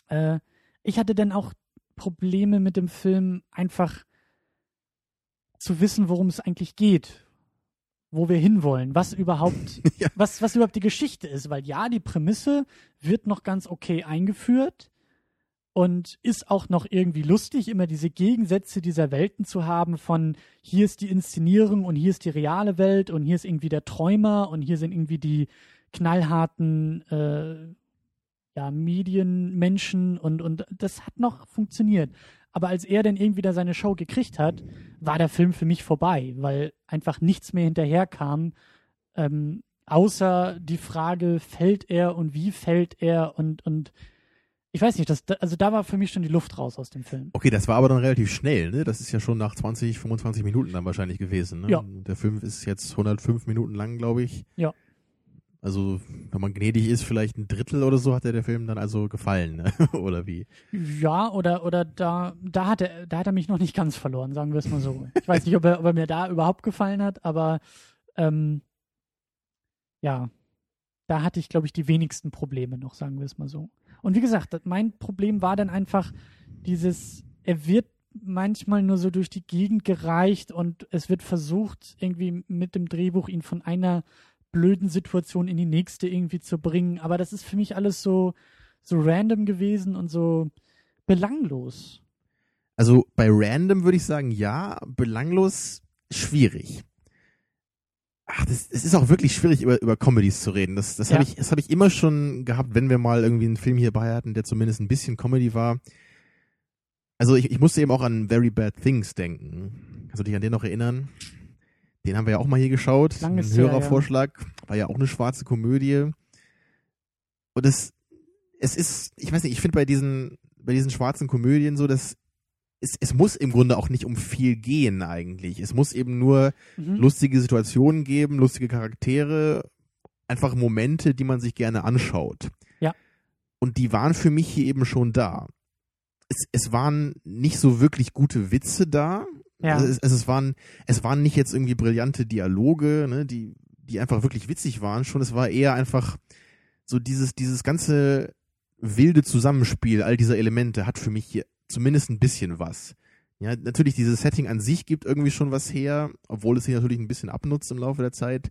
äh, ich hatte dann auch Probleme mit dem Film, einfach zu wissen, worum es eigentlich geht, wo wir hinwollen, was überhaupt, Ja. was, was überhaupt die Geschichte ist, weil ja, die Prämisse wird noch ganz okay eingeführt und ist auch noch irgendwie lustig, immer diese Gegensätze dieser Welten zu haben von hier ist die Inszenierung und hier ist die reale Welt und hier ist irgendwie der Träumer und hier sind irgendwie die knallharten äh, ja, Medienmenschen und, und das hat noch funktioniert. Aber als er dann irgendwie da seine Show gekriegt hat, war der Film für mich vorbei, weil einfach nichts mehr hinterherkam, ähm, außer die Frage, fällt er und wie fällt er und, und ich weiß nicht, das, also da war für mich schon die Luft raus aus dem Film. Okay, das war aber dann relativ schnell, ne? Das ist ja schon nach 20, 25 Minuten dann wahrscheinlich gewesen, ne? Ja. Der Film ist jetzt 105 Minuten lang, glaube ich. Ja. Also, wenn man gnädig ist, vielleicht ein Drittel oder so hat dir der Film dann also gefallen, ne? oder wie? Ja, oder, oder da, da hat er, da hat er mich noch nicht ganz verloren, sagen wir es mal so. Ich weiß nicht, ob er, ob er mir da überhaupt gefallen hat, aber ähm, ja, da hatte ich, glaube ich, die wenigsten Probleme noch, sagen wir es mal so. Und wie gesagt, mein Problem war dann einfach dieses, er wird manchmal nur so durch die Gegend gereicht und es wird versucht, irgendwie mit dem Drehbuch ihn von einer blöden Situation in die nächste irgendwie zu bringen. Aber das ist für mich alles so, so random gewesen und so belanglos. Also, bei Random würde ich sagen, ja, belanglos, schwierig. Ach, das, es ist auch wirklich schwierig, über, über Comedies zu reden. Das, das Ja. habe ich, das habe ich immer schon gehabt, wenn wir mal irgendwie einen Film hierbei hatten, der zumindest ein bisschen Comedy war. Also ich, ich musste eben auch an Very Bad Things denken. Kannst du dich an den noch erinnern? Den haben wir ja auch mal hier geschaut. Lang ist ein her, ja. Hörervorschlag. War ja auch eine schwarze Komödie. Und es, es ist, ich weiß nicht, ich finde bei diesen, bei diesen schwarzen Komödien so, dass es, es muss im Grunde auch nicht um viel gehen eigentlich. Es muss eben nur Mhm. lustige Situationen geben, lustige Charaktere, einfach Momente, die man sich gerne anschaut. Ja. Und die waren für mich hier eben schon da. Es, es waren nicht so wirklich gute Witze da. Ja. Also es, es, waren, es waren nicht jetzt irgendwie brillante Dialoge, ne, die, die einfach wirklich witzig waren schon. Es war eher einfach so dieses, dieses ganze wilde Zusammenspiel all dieser Elemente hat für mich hier zumindest ein bisschen was. Ja, natürlich, dieses Setting an sich gibt irgendwie schon was her, obwohl es sich natürlich ein bisschen abnutzt im Laufe der Zeit.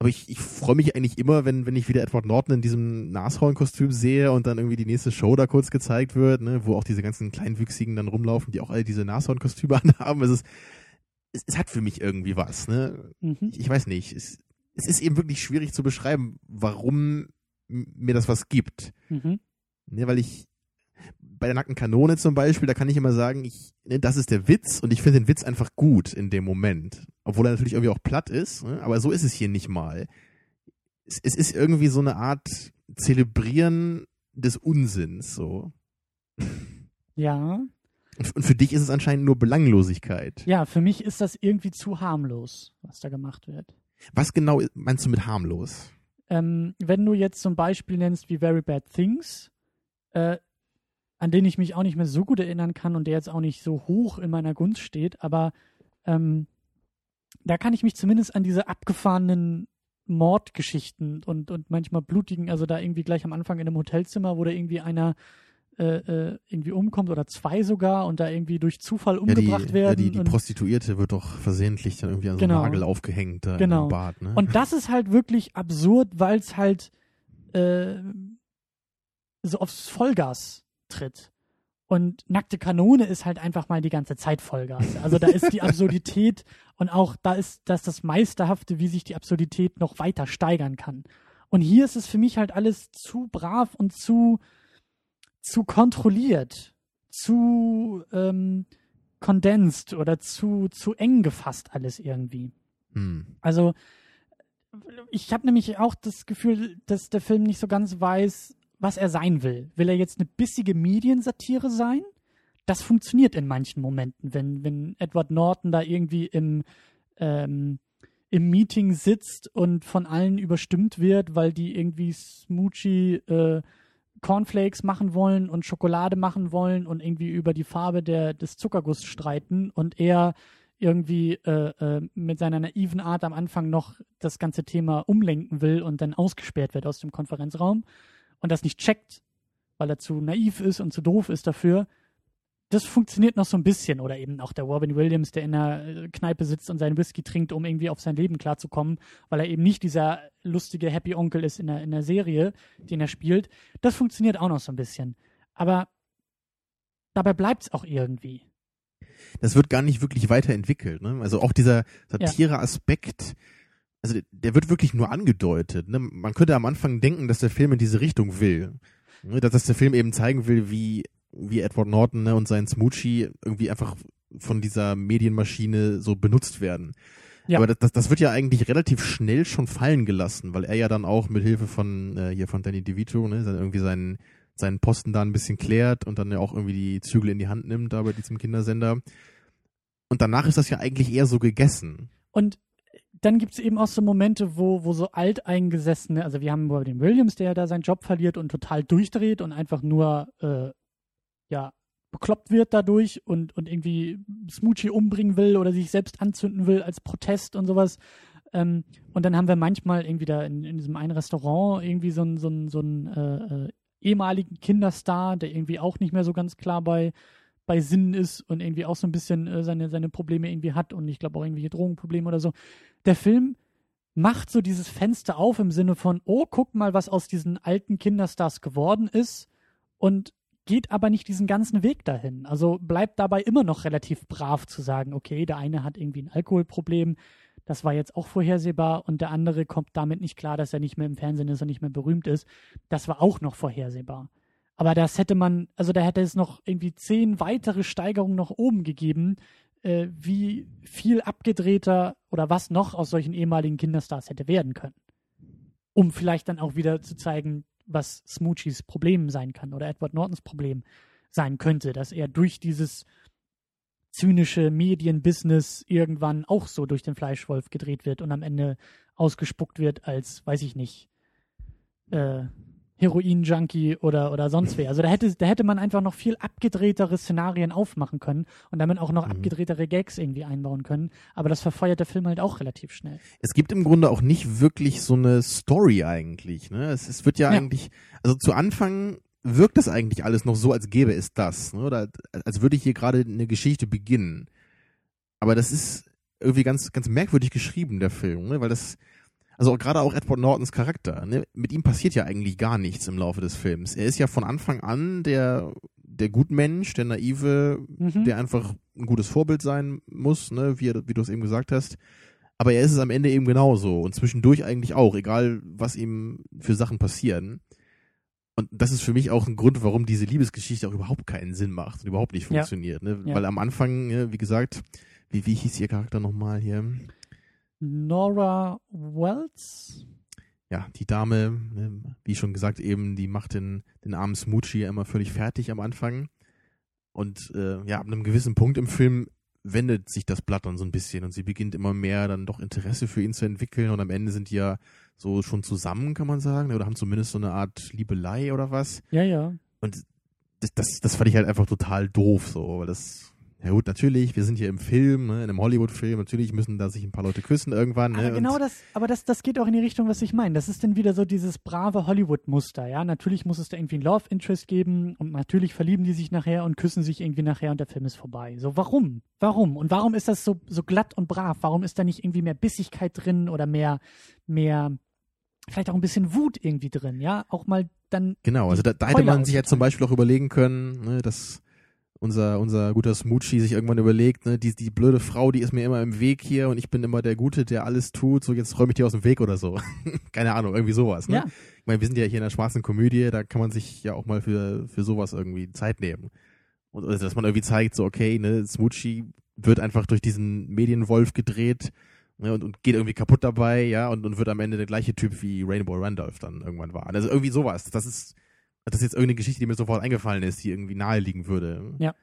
Aber ich, ich freue mich eigentlich immer, wenn, wenn ich wieder Edward Norton in diesem Nashorn-Kostüm sehe und dann irgendwie die nächste Show da kurz gezeigt wird, ne, wo auch diese ganzen Kleinwüchsigen dann rumlaufen, die auch alle diese Nashorn-Kostüme anhaben. Es ist, es, es hat für mich irgendwie was, ne? Mhm. Ich, ich weiß nicht. Es, es ist eben wirklich schwierig zu beschreiben, warum mir das was gibt. Mhm. Ne, weil ich bei der nackten Kanone zum Beispiel, da kann ich immer sagen, ich, ne, das ist der Witz und ich finde den Witz einfach gut in dem Moment. Obwohl er natürlich irgendwie auch platt ist, ne, aber so ist es hier nicht mal. Es, es ist irgendwie so eine Art Zelebrieren des Unsinns, so. Ja. Und, für dich ist es anscheinend nur Belanglosigkeit. Ja, für mich ist das irgendwie zu harmlos, was da gemacht wird. Was genau meinst du mit harmlos? Ähm, wenn du jetzt zum Beispiel nennst wie Very Bad Things, äh, an den ich mich auch nicht mehr so gut erinnern kann und der jetzt auch nicht so hoch in meiner Gunst steht, aber ähm, da kann ich mich zumindest an diese abgefahrenen Mordgeschichten und, und manchmal blutigen, also da irgendwie gleich am Anfang in einem Hotelzimmer, wo da irgendwie einer äh, äh, irgendwie umkommt oder zwei sogar und da irgendwie durch Zufall Ja, die, umgebracht ja, werden. die, die Prostituierte wird doch versehentlich dann irgendwie an so einen Genau. Nagel aufgehängt da Genau. im Bad, ne? Und das ist halt wirklich absurd, weil es halt äh, so aufs Vollgas tritt. Und nackte Kanone ist halt einfach mal die ganze Zeit Vollgas. Also da ist die Absurdität und auch da ist das das Meisterhafte, wie sich die Absurdität noch weiter steigern kann. Und hier ist es für mich halt alles zu brav und zu, zu kontrolliert, zu ähm, condensed oder zu, zu eng gefasst alles irgendwie. hm. Also ich habe nämlich auch das Gefühl, dass der Film nicht so ganz weiß, was er sein will. Will er jetzt eine bissige Mediensatire sein? Das funktioniert in manchen Momenten, wenn, wenn Edward Norton da irgendwie im, ähm, im Meeting sitzt und von allen überstimmt wird, weil die irgendwie Smoochie äh, Cornflakes machen wollen und Schokolade machen wollen und irgendwie über die Farbe der, des Zuckerguss streiten und er irgendwie äh, äh, mit seiner naiven Art am Anfang noch das ganze Thema umlenken will und dann ausgesperrt wird aus dem Konferenzraum und das nicht checkt, weil er zu naiv ist und zu doof ist dafür. Das funktioniert noch so ein bisschen. Oder eben auch der Robin Williams, der in der äh, Kneipe sitzt und seinen Whisky trinkt, um irgendwie auf sein Leben klarzukommen, weil er eben nicht dieser lustige Happy Onkel ist in der, in der Serie, den er spielt. Das funktioniert auch noch so ein bisschen. Aber dabei bleibt es auch irgendwie. das wird gar nicht wirklich weiterentwickelt. Ne? Also auch dieser Satire-Aspekt, also der, wird wirklich nur angedeutet. Ne? Man könnte am Anfang denken, dass der Film in diese Richtung will. Ne? Dass, dass der Film eben zeigen will, wie, wie Edward Norton ne, und sein Smoochie irgendwie einfach von dieser Medienmaschine so benutzt werden. Ja. Aber das, das, das wird ja eigentlich relativ schnell schon fallen gelassen, weil er ja dann auch mit Hilfe von äh, hier von Danny DeVito, ne, dann irgendwie seinen seinen Posten da ein bisschen klärt und dann ja auch irgendwie die Zügel in die Hand nimmt da bei diesem Kindersender. Und danach ist das ja eigentlich eher so gegessen. Und dann gibt es eben auch so Momente, wo, wo so alteingesessene, also wir haben Robin Williams, der da seinen Job verliert und total durchdreht und einfach nur, äh, ja, bekloppt wird dadurch und, und irgendwie Smoochie umbringen will oder sich selbst anzünden will als Protest und sowas. Ähm, und dann haben wir manchmal irgendwie da in, in diesem einen Restaurant irgendwie so einen so so äh, äh, ehemaligen Kinderstar, der irgendwie auch nicht mehr so ganz klar bei, bei Sinnen ist und irgendwie auch so ein bisschen äh, seine, seine Probleme irgendwie hat und ich glaube auch irgendwelche Drogenprobleme oder so. Der Film macht so dieses Fenster auf im Sinne von, oh, guck mal, was aus diesen alten Kinderstars geworden ist und geht aber nicht diesen ganzen Weg dahin. Also bleibt dabei immer noch relativ brav zu sagen, okay, der eine hat irgendwie ein Alkoholproblem, das war jetzt auch vorhersehbar und der andere kommt damit nicht klar, dass er nicht mehr im Fernsehen ist und nicht mehr berühmt ist. Das war auch noch vorhersehbar. Aber das hätte man, also da hätte es noch irgendwie zehn weitere Steigerungen nach oben gegeben, äh, wie viel abgedrehter oder was noch aus solchen ehemaligen Kinderstars hätte werden können. Um vielleicht dann auch wieder zu zeigen, was Smoochies Problem sein kann oder Edward Nortons Problem sein könnte, dass er durch dieses zynische Medienbusiness irgendwann auch so durch den Fleischwolf gedreht wird und am Ende ausgespuckt wird als, weiß ich nicht, äh, Heroin-Junkie oder, oder sonst wer. Also da hätte, da hätte man einfach noch viel abgedrehtere Szenarien aufmachen können und damit auch noch Mhm. abgedrehtere Gags irgendwie einbauen können. Aber das verfeuert der Film halt auch relativ schnell. Es gibt im Grunde auch nicht wirklich so eine Story eigentlich. Ne? Es, es wird ja, Ja. eigentlich, also zu Anfang wirkt das eigentlich alles noch so, als gäbe es das. Ne? Oder als würde hier gerade eine Geschichte beginnen. Aber das ist irgendwie ganz, ganz merkwürdig geschrieben, der Film, ne? weil das, also gerade auch Edward Nortons Charakter, ne? mit ihm passiert ja eigentlich gar nichts im Laufe des Films. Er ist ja von Anfang an der, der Gutmensch, der Naive, Mhm. der einfach ein gutes Vorbild sein muss, ne? wie, wie du es eben gesagt hast. Aber er ist es am Ende eben genauso und zwischendurch eigentlich auch, egal was ihm für Sachen passieren. Und das ist für mich auch ein Grund, warum diese Liebesgeschichte auch überhaupt keinen Sinn macht und überhaupt nicht Ja. funktioniert. Ne? Ja. Weil am Anfang, ne, wie gesagt, wie, wie hieß ihr Charakter nochmal hier? Nora Wells? ja, die Dame, ne, wie schon gesagt, eben, die macht den, den armen Smoochie immer völlig fertig am Anfang. Und äh, ja, ab einem gewissen Punkt im Film wendet sich das Blatt dann so ein bisschen und sie beginnt immer mehr dann doch Interesse für ihn zu entwickeln und am Ende sind die ja so schon zusammen, kann man sagen, oder haben zumindest so eine Art Liebelei oder was. Ja, ja. Und das, das, das fand ich halt einfach total doof, so, weil das, ja gut, natürlich, wir sind hier im Film, ne, in einem Hollywood-Film, natürlich müssen da sich ein paar Leute küssen irgendwann. Aber ne, genau und, das, aber das, das geht auch in die Richtung, was ich meine. Das ist dann wieder so dieses brave Hollywood-Muster, ja. Natürlich muss es da irgendwie ein Love Interest geben und natürlich verlieben die sich nachher und küssen sich irgendwie nachher und der Film ist vorbei. So, warum? Warum? Und warum ist das so, so glatt und brav? Warum ist da nicht irgendwie mehr Bissigkeit drin oder mehr, mehr, vielleicht auch ein bisschen Wut irgendwie drin, ja? Auch mal dann, Genau, also da, da hätte man sich ja zum Beispiel auch überlegen können, ne, dass unser, unser guter Smoochie sich irgendwann überlegt, ne, die, die blöde Frau, die ist mir immer im Weg hier und ich bin immer der Gute, der alles tut, so jetzt räume ich dir aus dem Weg oder so. Keine Ahnung, irgendwie sowas. Ne? Ja. Ich meine, wir sind ja hier in einer schwarzen Komödie, da kann man sich ja auch mal für, für sowas irgendwie Zeit nehmen. Und also, dass man irgendwie zeigt, so okay, ne, Smoochie wird einfach durch diesen Medienwolf gedreht ne, und, und geht irgendwie kaputt dabei, ja, und, und wird am Ende der gleiche Typ wie Rainbow Randolph dann irgendwann war. Also irgendwie sowas. Das ist, das ist jetzt irgendeine Geschichte, die mir sofort eingefallen ist, die irgendwie naheliegen würde. Ja.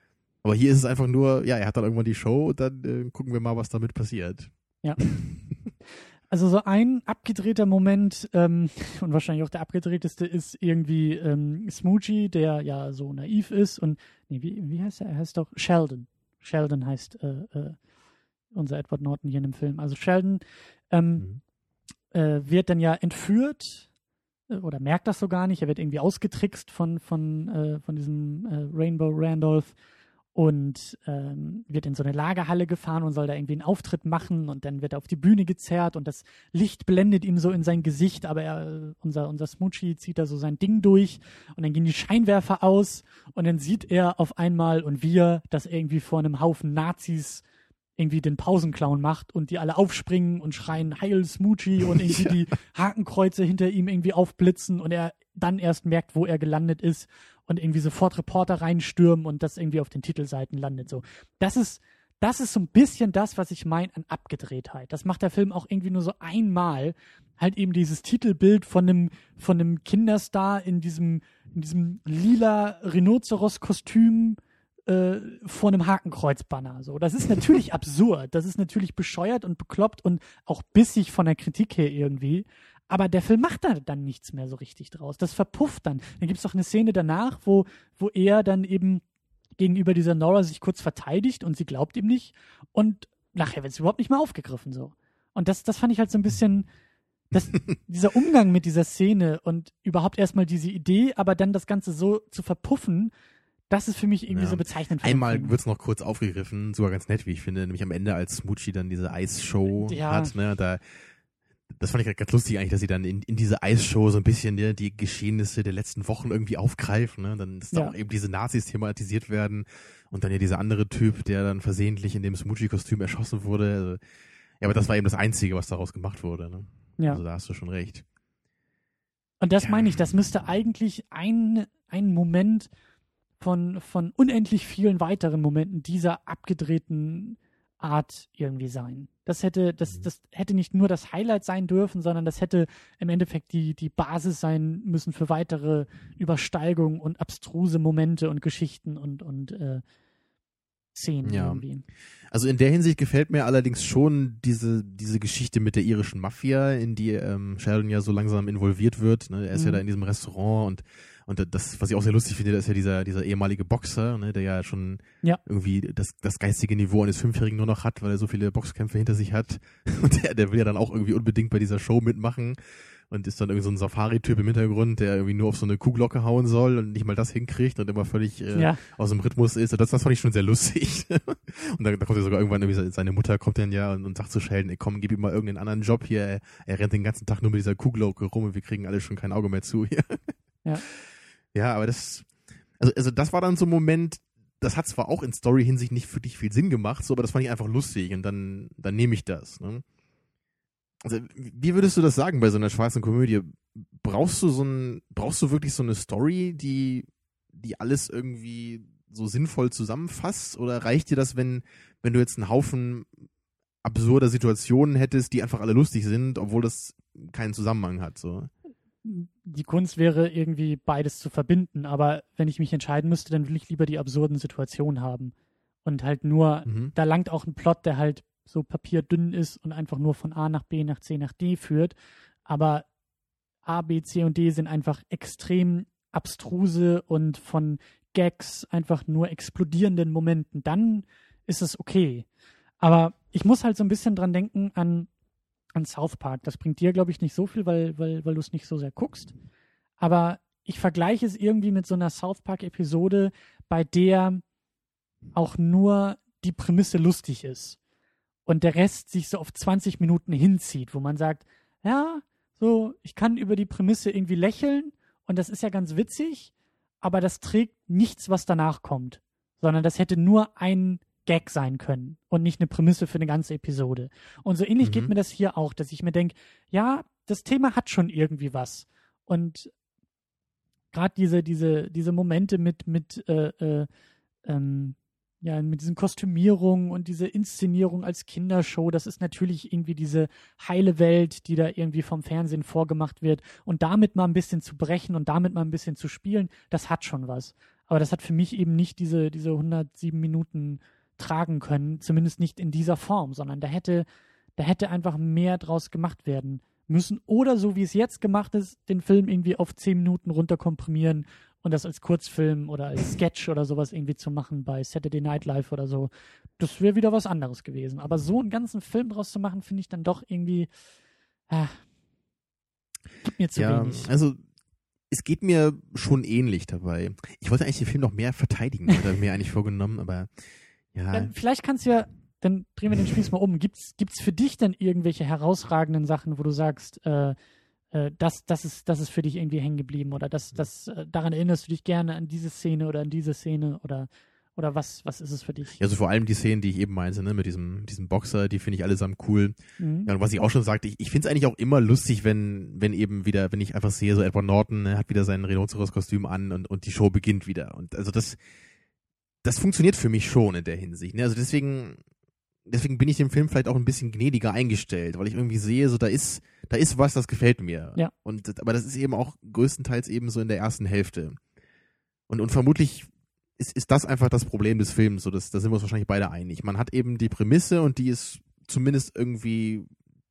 Aber hier ist es einfach nur, ja, er hat dann irgendwann die Show und dann äh, gucken wir mal, was damit passiert. Also so ein abgedrehter Moment ähm, und wahrscheinlich auch der abgedrehteste ist irgendwie ähm, Smoochie, der ja so naiv ist und nee, wie, wie heißt er? Er heißt doch Sheldon. Sheldon heißt äh, äh, unser Edward Norton hier in dem Film. Also Sheldon ähm, Mhm. äh, wird dann ja entführt oder merkt das so gar nicht. Er wird irgendwie ausgetrickst von von äh, von diesem äh, Rainbow Randolph und ähm, wird in so eine Lagerhalle gefahren und soll da irgendwie einen Auftritt machen und dann wird er auf die Bühne gezerrt und das Licht blendet ihm so in sein Gesicht, aber er, äh, unser, unser Smoochie zieht da so sein Ding durch und dann gehen die Scheinwerfer aus und dann sieht er auf einmal und wir, dass irgendwie vor einem Haufen Nazis irgendwie den Pausenclown macht und die alle aufspringen und schreien Heil Smoochie und irgendwie Ja. die Hakenkreuze hinter ihm irgendwie aufblitzen und er dann erst merkt, wo er gelandet ist und irgendwie sofort Reporter reinstürmen und das irgendwie auf den Titelseiten landet. So, das ist das ist so ein bisschen das, was ich meine an Abgedrehtheit. Das macht der Film auch irgendwie nur so einmal. Halt eben dieses Titelbild von einem, von einem Kinderstar in diesem, in diesem lila Rhinoceros-Kostüm äh, vor einem Hakenkreuzbanner. So, das ist natürlich absurd. Das ist natürlich bescheuert und bekloppt und auch bissig von der Kritik her irgendwie. Aber der Film macht da dann nichts mehr so richtig draus. Das verpufft dann. Dann gibt es doch eine Szene danach, wo, wo er dann eben gegenüber dieser Nora sich kurz verteidigt und sie glaubt ihm nicht. Und nachher wird es überhaupt nicht mehr aufgegriffen so. Und das, das fand ich halt so ein bisschen, das, dieser Umgang mit dieser Szene und überhaupt erstmal diese Idee, aber dann das Ganze so zu verpuffen, das ist für mich irgendwie Ja. so bezeichnend. Einmal wird's noch kurz aufgegriffen, sogar ganz nett, wie ich finde, nämlich am Ende, als Smoochie dann diese Eisshow Ja. hat, ne, da, das fand ich ganz lustig eigentlich, dass sie dann in, in diese Eisshow so ein bisschen ne, die Geschehnisse der letzten Wochen irgendwie aufgreifen, ne, dann, da Ja. auch eben diese Nazis thematisiert werden und dann ja dieser andere Typ, der dann versehentlich in dem Smoochie-Kostüm erschossen wurde, also, ja, aber das war eben das Einzige, was daraus gemacht wurde, ne. Ja. Also da hast du schon recht. Und das Ja. meine ich, das müsste eigentlich ein, ein Moment von, von unendlich vielen weiteren Momenten dieser abgedrehten Art irgendwie sein. Das hätte, das, Mhm. das hätte nicht nur das Highlight sein dürfen, sondern das hätte im Endeffekt die, die Basis sein müssen für weitere Übersteigungen und abstruse Momente und Geschichten und, und äh, Szenen Ja. irgendwie. Also in der Hinsicht gefällt mir allerdings schon diese, diese Geschichte mit der irischen Mafia, in die ähm, Sheldon ja so langsam involviert wird. Ne? Er ist ja Mhm. da in diesem Restaurant und, Und das, was ich auch sehr lustig finde, ist ja dieser, dieser ehemalige Boxer, ne, der ja schon Ja. irgendwie das, das geistige Niveau eines Fünfjährigen nur noch hat, weil er so viele Boxkämpfe hinter sich hat. Und der, der will ja dann auch irgendwie unbedingt bei dieser Show mitmachen und ist dann irgendwie so ein Safari-Typ im Hintergrund, der irgendwie nur auf so eine Kuhglocke hauen soll und nicht mal das hinkriegt und immer völlig äh, Ja. aus dem Rhythmus ist. Und das, das fand ich schon sehr lustig. und da, da kommt ja sogar irgendwann irgendwie se- seine Mutter kommt dann ja und, und sagt zu Sheldon, ey, komm, gib ihm mal irgendeinen anderen Job hier. Er, er rennt den ganzen Tag nur mit dieser Kuhglocke rum und wir kriegen alle schon kein Auge mehr zu hier. Ja. Ja, aber das, also, also das war dann so ein Moment, das hat zwar auch in Story-Hinsicht nicht für dich viel Sinn gemacht, so, aber das fand ich einfach lustig und dann, dann nehme ich das. Ne? Also, wie würdest du das sagen bei so einer schwarzen Komödie? Brauchst du so ein, brauchst du wirklich so eine Story, die, die alles irgendwie so sinnvoll zusammenfasst? Oder reicht dir das, wenn, wenn du jetzt einen Haufen absurder Situationen hättest, die einfach alle lustig sind, obwohl das keinen Zusammenhang hat, so? Die Kunst wäre irgendwie beides zu verbinden, aber wenn ich mich entscheiden müsste, dann will ich lieber die absurden Situationen haben. Und halt nur, Mhm. da langt auch ein Plot, der halt so papierdünn ist und einfach nur von A nach B nach C nach D führt. Aber A, B, C und D sind einfach extrem abstruse und von Gags einfach nur explodierenden Momenten. Dann ist es okay. Aber ich muss halt so ein bisschen dran denken an, an South Park. Das bringt dir, glaube ich, nicht so viel, weil, weil, weil du es nicht so sehr guckst. Aber ich vergleiche es irgendwie mit so einer South Park-Episode, bei der auch nur die Prämisse lustig ist und der Rest sich so auf 20 Minuten hinzieht, wo man sagt, ja, so, ich kann über die Prämisse irgendwie lächeln und das ist ja ganz witzig, aber das trägt nichts, was danach kommt, sondern das hätte nur ein Gag sein können und nicht eine Prämisse für eine ganze Episode. Und so ähnlich Mhm. geht mir das hier auch, dass ich mir denke, ja, das Thema hat schon irgendwie was. Und gerade diese, diese, diese Momente mit, mit, äh, äh, ähm, ja, mit diesen Kostümierungen und diese Inszenierung als Kindershow, das ist natürlich irgendwie diese heile Welt, die da irgendwie vom Fernsehen vorgemacht wird. Und damit mal ein bisschen zu brechen und damit mal ein bisschen zu spielen, das hat schon was. Aber das hat für mich eben nicht diese, diese 107 Minuten tragen können, zumindest nicht in dieser Form, sondern da hätte, da hätte einfach mehr draus gemacht werden müssen. Oder so wie es jetzt gemacht ist, den Film irgendwie auf 10 Minuten runterkomprimieren und das als Kurzfilm oder als Sketch oder sowas irgendwie zu machen bei Saturday Night Live oder so. Das wäre wieder was anderes gewesen. Aber so einen ganzen Film draus zu machen, finde ich dann doch irgendwie, ah, gibt mir zu ja, wenig. also es geht mir schon ähnlich dabei. Ich wollte eigentlich den Film noch mehr verteidigen, hatte mir eigentlich vorgenommen, aber ja. Dann, vielleicht kannst du ja, dann drehen wir den Spieß mal um. Gibt's, gibt's für dich denn irgendwelche herausragenden Sachen, wo du sagst, äh, äh, das, das, ist, das ist für dich irgendwie hängen geblieben oder das, das, äh, daran erinnerst du dich gerne an diese Szene oder an diese Szene oder, oder was, was ist es für dich? Ja, so vor allem die Szenen, die ich eben meinte, ne, mit diesem, diesem Boxer, die finde ich allesamt cool. Mhm. Ja, und was ich auch schon sagte, ich, ich finde es eigentlich auch immer lustig, wenn, wenn eben wieder, wenn ich einfach sehe, so Edward Norton ne, hat wieder sein Rhinoceros-Kostüm an und, und die Show beginnt wieder. Und also das, das funktioniert für mich schon in der Hinsicht. Ne? Also deswegen, deswegen bin ich dem Film vielleicht auch ein bisschen gnädiger eingestellt, weil ich irgendwie sehe, so da ist, da ist was, das gefällt mir. Ja. Und aber das ist eben auch größtenteils eben so in der ersten Hälfte. Und, und vermutlich ist, ist das einfach das Problem des Films. So, das, da sind wir uns wahrscheinlich beide einig. Man hat eben die Prämisse und die ist zumindest irgendwie,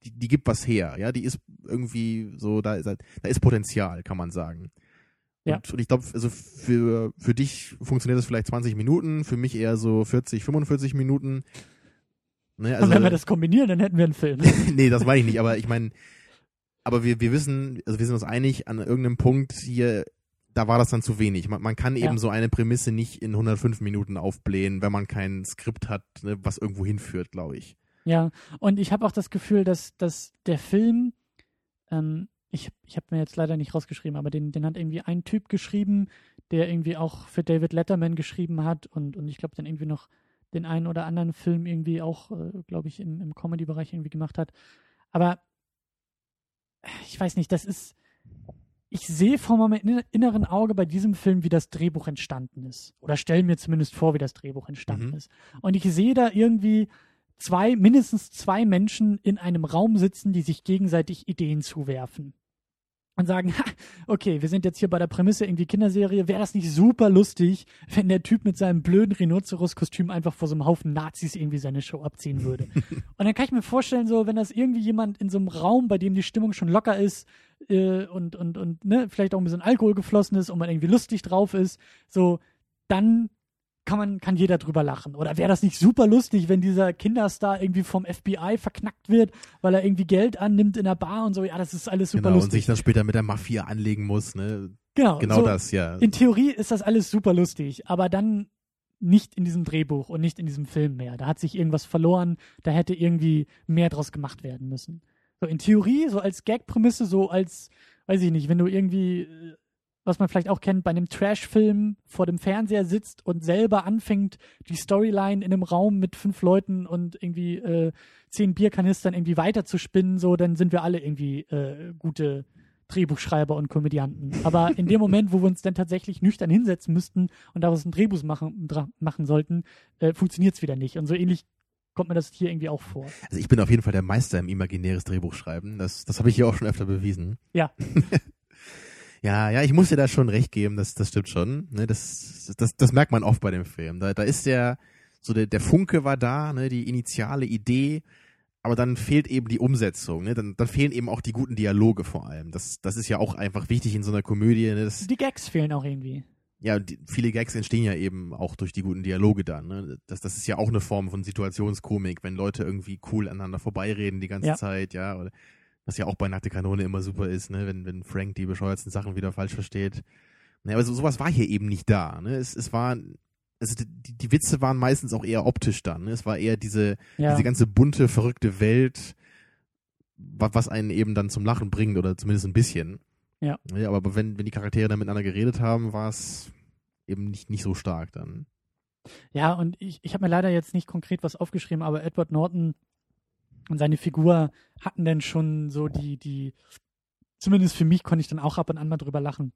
die, die gibt was her. Ja, die ist irgendwie so, da, da, da ist Potenzial, kann man sagen. Ja. Und, und ich glaube, also für, für dich funktioniert das vielleicht 20 Minuten, für mich eher so 40, 45 Minuten. Ne, und also, wenn wir das kombinieren, dann hätten wir einen Film. nee, das meine ich nicht, aber ich meine, aber wir, wir wissen, also wir sind uns einig, an irgendeinem Punkt hier, da war das dann zu wenig. Man, man kann eben Ja. so eine Prämisse nicht in 105 Minuten aufblähen, wenn man kein Skript hat, ne, was irgendwo hinführt, glaube ich. Ja, und ich habe auch das Gefühl, dass, dass der Film, ähm, ich, ich habe mir jetzt leider nicht rausgeschrieben, aber den, den hat irgendwie ein Typ geschrieben, der irgendwie auch für David Letterman geschrieben hat und, und ich glaube, dann irgendwie noch den einen oder anderen Film irgendwie auch, äh, glaube ich, im, im Comedy-Bereich irgendwie gemacht hat. Aber äh, ich weiß nicht, das ist, ich sehe vor meinem inner- inneren Auge bei diesem Film, wie das Drehbuch entstanden ist. Oder stelle mir zumindest vor, wie das Drehbuch entstanden Mhm. ist. Und ich sehe da irgendwie zwei, mindestens zwei Menschen in einem Raum sitzen, die sich gegenseitig Ideen zuwerfen. Und sagen, ha, okay, wir sind jetzt hier bei der Prämisse irgendwie Kinderserie, wäre das nicht super lustig, wenn der Typ mit seinem blöden Rhinoceros-Kostüm einfach vor so einem Haufen Nazis irgendwie seine Show abziehen würde. und dann kann ich mir vorstellen, so, wenn das irgendwie jemand in so einem Raum, bei dem die Stimmung schon locker ist äh, und, und, und ne, vielleicht auch ein bisschen Alkohol geflossen ist und man irgendwie lustig drauf ist, so, dann kann man, kann jeder drüber lachen. Oder wäre das nicht super lustig, wenn dieser Kinderstar irgendwie vom FBI verknackt wird, weil er irgendwie Geld annimmt in der Bar und so? Ja, das ist alles super genau, lustig. und sich dann später mit der Mafia anlegen muss, ne? genau, Genau so, das, ja. In Theorie ist das alles super lustig, aber dann nicht in diesem Drehbuch und nicht in diesem Film mehr. Da hat sich irgendwas verloren, da hätte irgendwie mehr draus gemacht werden müssen. So in Theorie, so als Gag-Prämisse, so als, weiß ich nicht, wenn du irgendwie äh, was man vielleicht auch kennt, bei einem Trash-Film vor dem Fernseher sitzt und selber anfängt, die Storyline in einem Raum mit fünf Leuten und irgendwie äh, zehn Bierkanistern irgendwie weiterzuspinnen, so, dann sind wir alle irgendwie äh, gute Drehbuchschreiber und Komödianten. Aber in dem Moment, wo wir uns dann tatsächlich nüchtern hinsetzen müssten und daraus ein Drehbuch machen, machen sollten, äh, funktioniert es wieder nicht. Und so ähnlich kommt mir das hier irgendwie auch vor. Also ich bin auf jeden Fall der Meister im imaginäres Drehbuch schreiben. Das, das habe ich hier auch schon öfter bewiesen. Ja. Ja, ja, ich muss dir da schon recht geben, das, das stimmt schon. Ne, das, das, das merkt man oft bei dem Film. Da, da ist der, so der, der Funke war da, ne, die initiale Idee, aber dann fehlt eben die Umsetzung. Ne? Dann, dann fehlen eben auch die guten Dialoge vor allem. Das, das ist ja auch einfach wichtig in so einer Komödie. Ne? Das, Die Gags fehlen auch irgendwie. ja, die, viele Gags entstehen ja eben auch durch die guten Dialoge dann. Ne? Das, das ist ja auch eine Form von Situationskomik, wenn Leute irgendwie cool aneinander vorbeireden die ganze Ja. Zeit, ja. Oder, was ja auch bei Nackte Kanone immer super ist, ne? wenn, wenn Frank die bescheuertsten Sachen wieder falsch versteht. Ne, aber so, sowas war hier eben nicht da. Ne? Es, es war, also die, die Witze waren meistens auch eher optisch dann. Ne? Es war eher diese, Ja. diese ganze bunte, verrückte Welt, wa- was einen eben dann zum Lachen bringt oder zumindest ein bisschen. Ja. ja aber wenn, wenn die Charaktere dann miteinander geredet haben, war es eben nicht, nicht so stark dann. Ja, und ich, ich habe mir leider jetzt nicht konkret was aufgeschrieben, aber Edward Norton und seine Figur hatten dann schon so die, die, zumindest für mich konnte ich dann auch ab und an mal drüber lachen.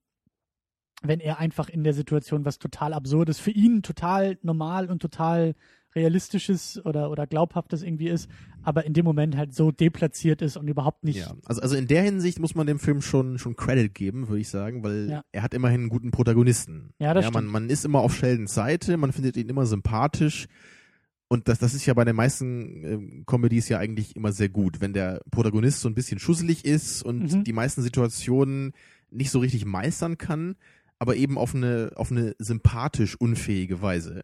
Wenn er einfach in der Situation was total Absurdes, für ihn total normal und total realistisches oder, oder glaubhaftes irgendwie ist, aber in dem Moment halt so deplatziert ist und überhaupt nicht. Ja, also, also in der Hinsicht muss man dem Film schon, schon Credit geben, würde ich sagen, weil Ja. er hat immerhin einen guten Protagonisten. Ja, das ja, man, stimmt. man ist immer auf Sheldons Seite, man findet ihn immer sympathisch. Und das, das ist ja bei den meisten ähm, Comedies ja eigentlich immer sehr gut, wenn der Protagonist so ein bisschen schusselig ist und Mhm. die meisten Situationen nicht so richtig meistern kann, aber eben auf eine, auf eine sympathisch unfähige Weise.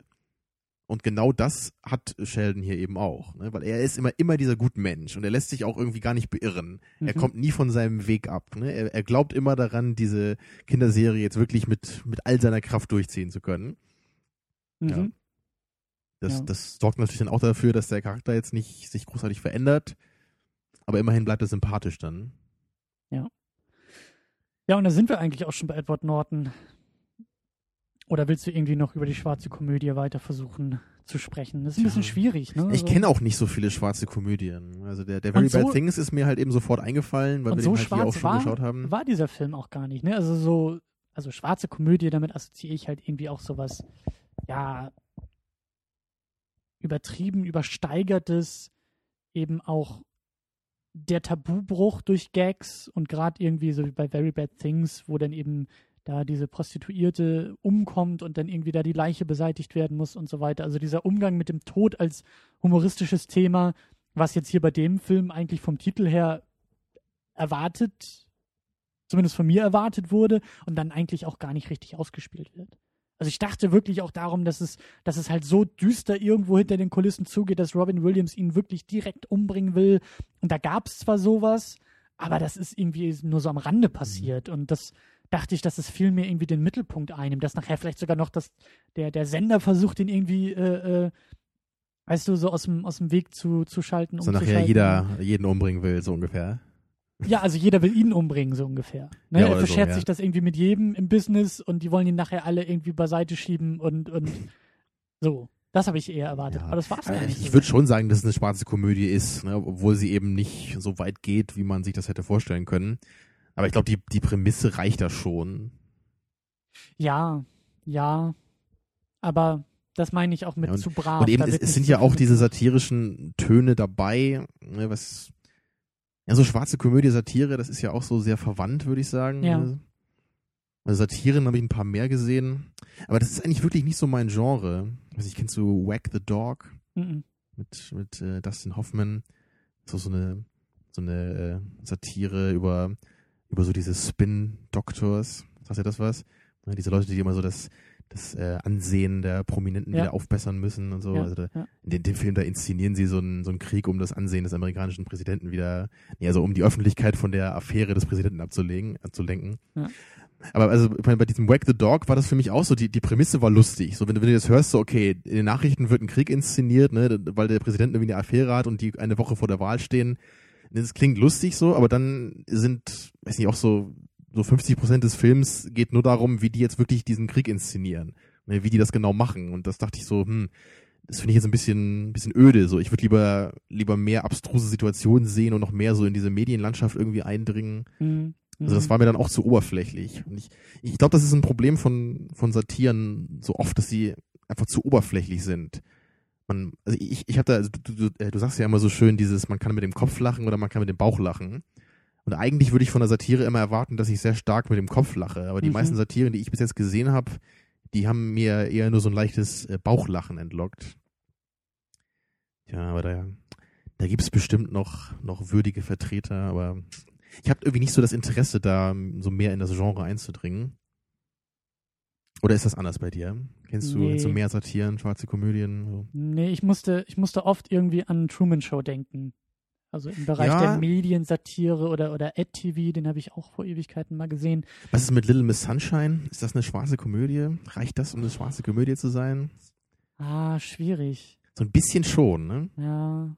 Und genau das hat Sheldon hier eben auch, ne? weil er ist immer, immer dieser gute Mensch und er lässt sich auch irgendwie gar nicht beirren. Er Mhm. kommt nie von seinem Weg ab. Ne? Er, er glaubt immer daran, diese Kinderserie jetzt wirklich mit, mit all seiner Kraft durchziehen zu können. Mhm. Ja. Das, Ja. das sorgt natürlich dann auch dafür, dass der Charakter jetzt nicht sich großartig verändert, aber immerhin bleibt er sympathisch dann. Ja, und da sind wir eigentlich auch schon bei Edward Norton. Oder willst du irgendwie noch über die schwarze Komödie weiter versuchen zu sprechen? Das ist ein bisschen schwierig, ne? Ich Also- kenne auch nicht so viele schwarze Komödien. Also der, der Very so- Bad Things ist mir halt eben sofort eingefallen, weil wir so den halt hier auch schon war, geschaut haben. war dieser Film auch gar nicht, ne? Also so, also schwarze Komödie, damit assoziiere ich halt irgendwie auch sowas, ja, übertrieben, übersteigertes, eben auch der Tabubruch durch Gags und gerade irgendwie so wie bei Very Bad Things, wo dann eben da diese Prostituierte umkommt und dann irgendwie da die Leiche beseitigt werden muss und so weiter. Also dieser Umgang mit dem Tod als humoristisches Thema, was jetzt hier bei dem Film eigentlich vom Titel her erwartet, zumindest von mir erwartet wurde und dann eigentlich auch gar nicht richtig ausgespielt wird. Also ich dachte wirklich auch darum, dass es, dass es halt so düster irgendwo hinter den Kulissen zugeht, dass Robin Williams ihn wirklich direkt umbringen will. Und da gab es zwar sowas, aber das ist irgendwie nur so am Rande passiert. Und das dachte ich, dass es viel mehr irgendwie den Mittelpunkt einnimmt, dass nachher vielleicht sogar noch das, der, der Sender versucht, ihn irgendwie, äh, äh, weißt du, so aus dem, aus dem Weg zu, zu schalten. So nachher jeder jeden umbringen will, so ungefähr. Ja, also jeder will ihn umbringen, so ungefähr. Ne? Ja, er oder so, verschert ja. sich das irgendwie mit jedem im Business und die wollen ihn nachher alle irgendwie beiseite schieben und, und so. Das habe ich eher erwartet. Ja. Aber das war's gar nicht. Ich würde schon sagen, dass es eine schwarze Komödie ist, ne? obwohl sie eben nicht so weit geht, wie man sich das hätte vorstellen können. Aber ich glaube, die, die Prämisse reicht da schon. Ja, ja. Aber das meine ich auch mit Ja, und- zu brav. Und eben, es, es sind so ja auch diese satirischen Töne dabei, ne, was Ja, so schwarze Komödie, Satire, das ist ja auch so sehr verwandt, würde ich sagen. Ja. Also Satiren habe ich ein paar mehr gesehen. Aber das ist eigentlich wirklich nicht so mein Genre. Also ich kennst du Whack the Dog Mhm. mit, mit äh, Dustin Hoffman. So, so eine, so eine äh, Satire über, über so diese Spin-Doctors. Sagt ihr das was? Ja, diese Leute, die immer so das, das äh, Ansehen der Prominenten Ja. wieder aufbessern müssen und so. Ja, also da, ja. in dem, dem Film, da inszenieren sie so einen, so einen Krieg, um das Ansehen des amerikanischen Präsidenten wieder, nee, also um die Öffentlichkeit von der Affäre des Präsidenten abzulegen, abzulenken. Aber also bei, diesem Whack the Dog war das für mich auch so, die, die Prämisse war lustig. So, wenn, du- wenn du das hörst, so, okay, in den Nachrichten wird ein Krieg inszeniert, ne, weil der Präsident irgendwie eine Affäre hat und die eine Woche vor der Wahl stehen. Das klingt lustig so, aber dann sind, weiß nicht, auch so, so 50 Prozent des Films geht nur darum, wie die jetzt wirklich diesen Krieg inszenieren. Ne, wie die das genau machen. Und das dachte ich so, hm, das finde ich jetzt ein bisschen, bisschen öde. So, ich würde lieber, lieber mehr abstruse Situationen sehen und noch mehr so in diese Medienlandschaft irgendwie eindringen. Mhm. Also das war mir dann auch zu oberflächlich. Und ich, ich glaube, das ist ein Problem von, von Satiren so oft, dass sie einfach zu oberflächlich sind. Man, also ich, ich habe da, also du, du, äh, du sagst ja immer so schön dieses, man kann mit dem Kopf lachen oder man kann mit dem Bauch lachen. Und eigentlich würde ich von der Satire immer erwarten, dass ich sehr stark mit dem Kopf lache. Aber die Mhm. meisten Satiren, die ich bis jetzt gesehen habe, die haben mir eher nur so ein leichtes äh, Bauchlachen entlockt. Ja, aber da, da gibt's bestimmt noch, noch würdige Vertreter, aber ich habe irgendwie nicht so das Interesse, da so mehr in das Genre einzudringen. Oder ist das anders bei dir? Kennst du Nee. so mehr Satiren, schwarze Komödien? So? Nee, ich musste, ich musste oft irgendwie an Truman Show denken. Also im Bereich Ja. der Mediensatire oder, oder Ad-TV, den habe ich auch vor Ewigkeiten mal gesehen. Was ist mit Little Miss Sunshine? Ist das eine schwarze Komödie? Reicht das, um eine schwarze Komödie zu sein? Ah, schwierig. So ein bisschen schon, ne? Ja.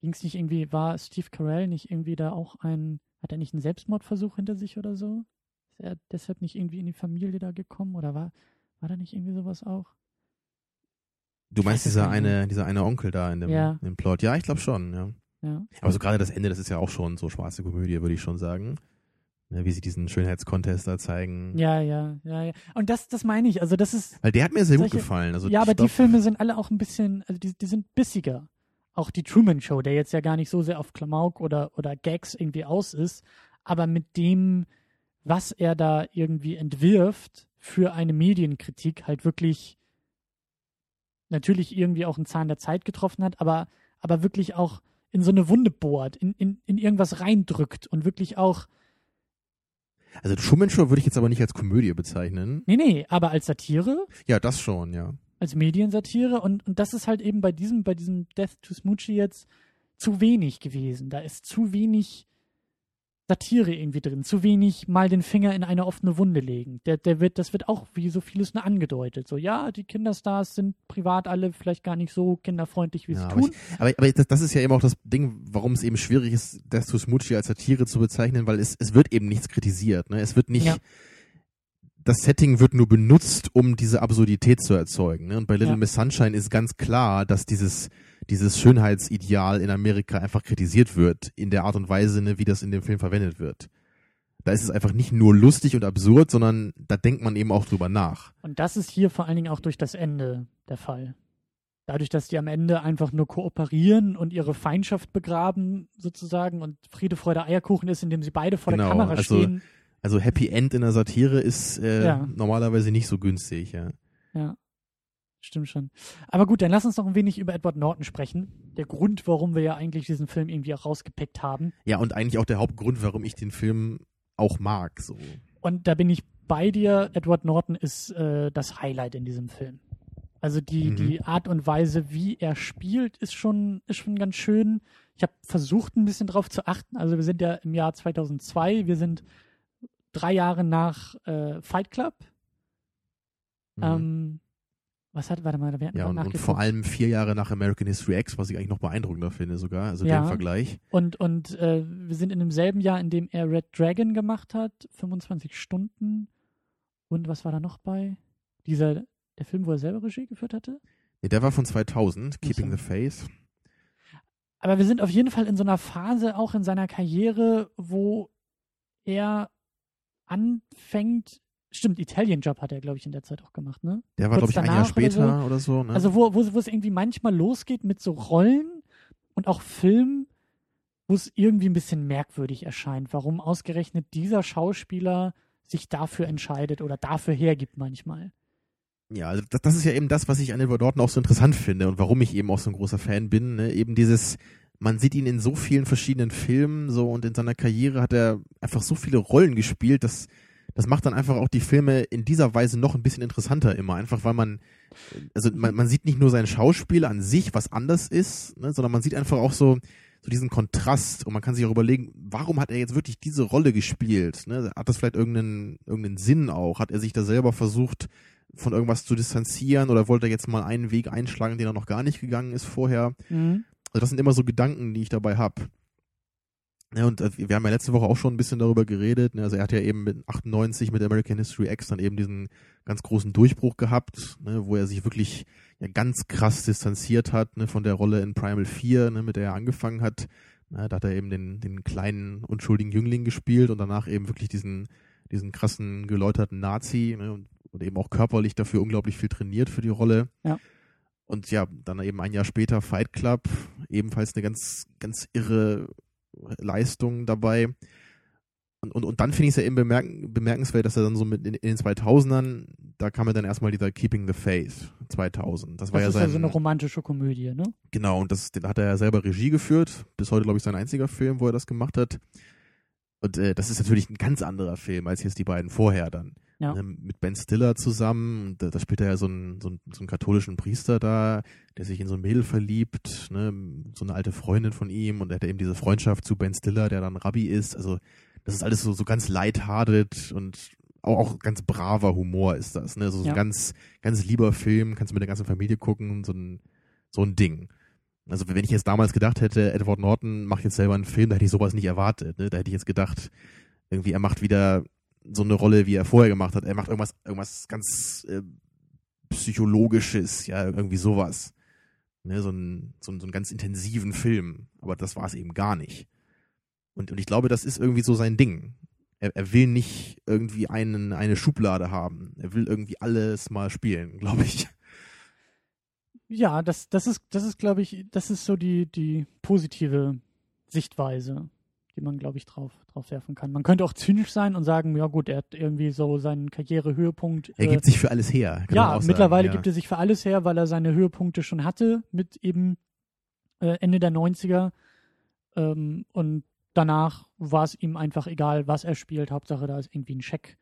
Ging es nicht irgendwie, war Steve Carell nicht irgendwie da auch ein, hat er nicht einen Selbstmordversuch hinter sich oder so? Ist er deshalb nicht irgendwie in die Familie da gekommen oder war, war da nicht irgendwie sowas auch? Du meinst dieser eine, dieser eine Onkel da in dem, Ja. in dem Plot? Ja, ich glaube schon, ja. Ja. Aber so gerade das Ende, das ist ja auch schon so schwarze Komödie, würde ich schon sagen. Ne, wie sie diesen Schönheitskontest da zeigen. Ja, ja, ja, ja. Und das, das meine ich. Also das ist, Weil der hat mir sehr Solche- gut gefallen. Also ja, aber ich die Filme sind alle auch ein bisschen, also die, die sind bissiger. Auch die Truman Show, der jetzt ja gar nicht so sehr auf Klamauk oder, oder Gags irgendwie aus ist, aber mit dem, was er da irgendwie entwirft für eine Medienkritik, halt wirklich natürlich irgendwie auch einen Zahn der Zeit getroffen hat, aber, aber wirklich auch in so eine Wunde bohrt, in, in, in irgendwas reindrückt und wirklich auch, Also Truman Show würde ich jetzt aber nicht als Komödie bezeichnen. nee, nee, aber als Satire Ja, das schon, ja. als Mediensatire und, und das ist halt eben bei diesem, bei diesem Death to Smoochie jetzt zu wenig gewesen. Da ist zu wenig Satire irgendwie drin, zu wenig mal den Finger in eine offene Wunde legen. Der, der wird, das wird auch wie so vieles nur angedeutet. So, ja, die Kinderstars sind privat alle vielleicht gar nicht so kinderfreundlich, wie ja sie aber, tun. ich, aber, aber das, das ist ja eben auch das Ding, warum es eben schwierig ist, to Smoochie als Satire zu bezeichnen, weil es, es wird eben nichts kritisiert. Ne? Es wird nicht, Ja. Das Setting wird nur benutzt, um diese Absurdität zu erzeugen. Ne? Und bei Little Ja. Miss Sunshine ist ganz klar, dass dieses, dieses Schönheitsideal in Amerika einfach kritisiert wird, in der Art und Weise, ne, wie das in dem Film verwendet wird. Da ist es einfach nicht nur lustig und absurd, sondern da denkt man eben auch drüber nach. Und das ist hier vor allen Dingen auch durch das Ende der Fall. Dadurch, dass die am Ende einfach nur kooperieren und ihre Feindschaft begraben, sozusagen, und Friede, Freude, Eierkuchen ist, indem sie beide vor Genau, der Kamera also- stehen. Also Happy End in der Satire ist äh, Ja. normalerweise nicht so günstig, ja. Ja, stimmt schon. Aber gut, dann lass uns noch ein wenig über Edward Norton sprechen. Der Grund, warum wir ja eigentlich diesen Film irgendwie auch rausgepickt haben. Ja, und eigentlich auch der Hauptgrund, warum ich den Film auch mag. So. Und da bin ich bei dir. Edward Norton ist äh, das Highlight in diesem Film. Also die, Mhm. die Art und Weise, wie er spielt, ist schon, ist schon ganz schön. Ich habe versucht, ein bisschen drauf zu achten. Also wir sind ja im Jahr 2002. Wir sind drei Jahre nach äh, Fight Club. Mhm. Ähm, was hat, warte mal, wir hatten ja, und, und vor allem vier Jahre nach American History X, was ich eigentlich noch beeindruckender finde sogar, also Ja. den Vergleich. Und, und äh, wir sind in demselben Jahr, in dem er Red Dragon gemacht hat, 25 Stunden. Und was war da noch bei? Dieser, der Film, wo er selber Regie geführt hatte? Nee, der war von 2000, Keeping so. the Faith. Aber wir sind auf jeden Fall in so einer Phase auch in seiner Karriere, wo er anfängt. Stimmt, Italian Job hat er, glaube ich, in der Zeit auch gemacht, ne? Der war, glaube ich, ein Jahr danach oder später oder so. ne? Also wo, wo, wo es irgendwie manchmal losgeht mit so Rollen und auch Filmen, wo es irgendwie ein bisschen merkwürdig erscheint, warum ausgerechnet dieser Schauspieler sich dafür entscheidet oder dafür hergibt manchmal. Ja, also das, das ist ja eben das, was ich an Edward Norton auch so interessant finde und warum ich eben auch so ein großer Fan bin. Ne? Eben dieses, man sieht ihn in so vielen verschiedenen Filmen so und in seiner Karriere hat er einfach so viele Rollen gespielt, dass das macht dann einfach auch die Filme in dieser Weise noch ein bisschen interessanter immer, einfach weil man, also man, man sieht nicht nur sein Schauspiel an sich, was anders ist, ne, sondern man sieht einfach auch so, so diesen Kontrast und man kann sich auch überlegen, warum hat er jetzt wirklich diese Rolle gespielt? Ne? Hat das vielleicht irgendeinen, irgendeinen Sinn auch? Hat er sich da selber versucht, von irgendwas zu distanzieren oder wollte er jetzt mal einen Weg einschlagen, den er noch gar nicht gegangen ist vorher? Mhm. Also das sind immer so Gedanken, die ich dabei habe. Ja, und äh, wir haben ja letzte Woche auch schon ein bisschen darüber geredet. Ne? Also er hat ja eben mit 98 mit American History X dann eben diesen ganz großen Durchbruch gehabt, ne? wo er sich wirklich ja ganz krass distanziert hat ne? von der Rolle in Primal 4, ne? mit der er angefangen hat. Na, da hat er eben den, den kleinen, unschuldigen Jüngling gespielt und danach eben wirklich diesen, diesen krassen, geläuterten Nazi ne? und, und eben auch körperlich dafür unglaublich viel trainiert für die Rolle. Ja. Und ja, dann eben ein Jahr später Fight Club, ebenfalls eine ganz, ganz irre Leistung dabei. Und, und, und dann finde ich es ja eben bemerken, bemerkenswert, dass er dann so mit in, in, den 2000ern, da kam ja dann erstmal dieser Keeping the Faith 2000. Das war das ja ist sein, ja so eine romantische Komödie, ne? Genau, und das den hat er ja selber Regie geführt. Bis heute, glaube ich, sein einziger Film, wo er das gemacht hat. Und äh, das ist natürlich ein ganz anderer Film als jetzt die beiden vorher dann. Ja. Ne, mit Ben Stiller zusammen. Da, da spielt er ja so einen, so, einen, so einen katholischen Priester da, der sich in so ein Mädel verliebt, ne, so eine alte Freundin von ihm und er hat eben diese Freundschaft zu Ben Stiller, der dann Rabbi ist. Also das ist alles so, so ganz lighthearted und auch, auch ganz braver Humor ist das. Ne? So, so Ja. ein ganz, ganz lieber Film, kannst du mit der ganzen Familie gucken, so ein, so ein Ding. Also wenn ich jetzt damals gedacht hätte, Edward Norton macht jetzt selber einen Film, da hätte ich sowas nicht erwartet. Ne? Da hätte ich jetzt gedacht, irgendwie er macht wieder so eine Rolle, wie er vorher gemacht hat. Er macht irgendwas, irgendwas ganz äh, psychologisches, ja irgendwie sowas. Ne? So, ein, so, ein, so einen ganz intensiven Film. Aber das war es eben gar nicht. Und, und ich glaube, das ist irgendwie so sein Ding. Er, er will nicht irgendwie einen, eine Schublade haben. Er will irgendwie alles mal spielen, glaube ich. Ja, das, das ist, das ist, glaube ich, das ist so die, die positive Sichtweise, die man, glaube ich, drauf, drauf werfen kann. Man könnte auch zynisch sein und sagen, ja gut, er hat irgendwie so seinen Karrierehöhepunkt. Er äh, gibt sich für alles her. ja, mittlerweile ja. gibt er sich für alles her, weil er seine Höhepunkte schon hatte mit eben äh, Ende der 90er. Ähm, und danach war es ihm einfach egal, was er spielt. Hauptsache, da ist irgendwie ein Scheck,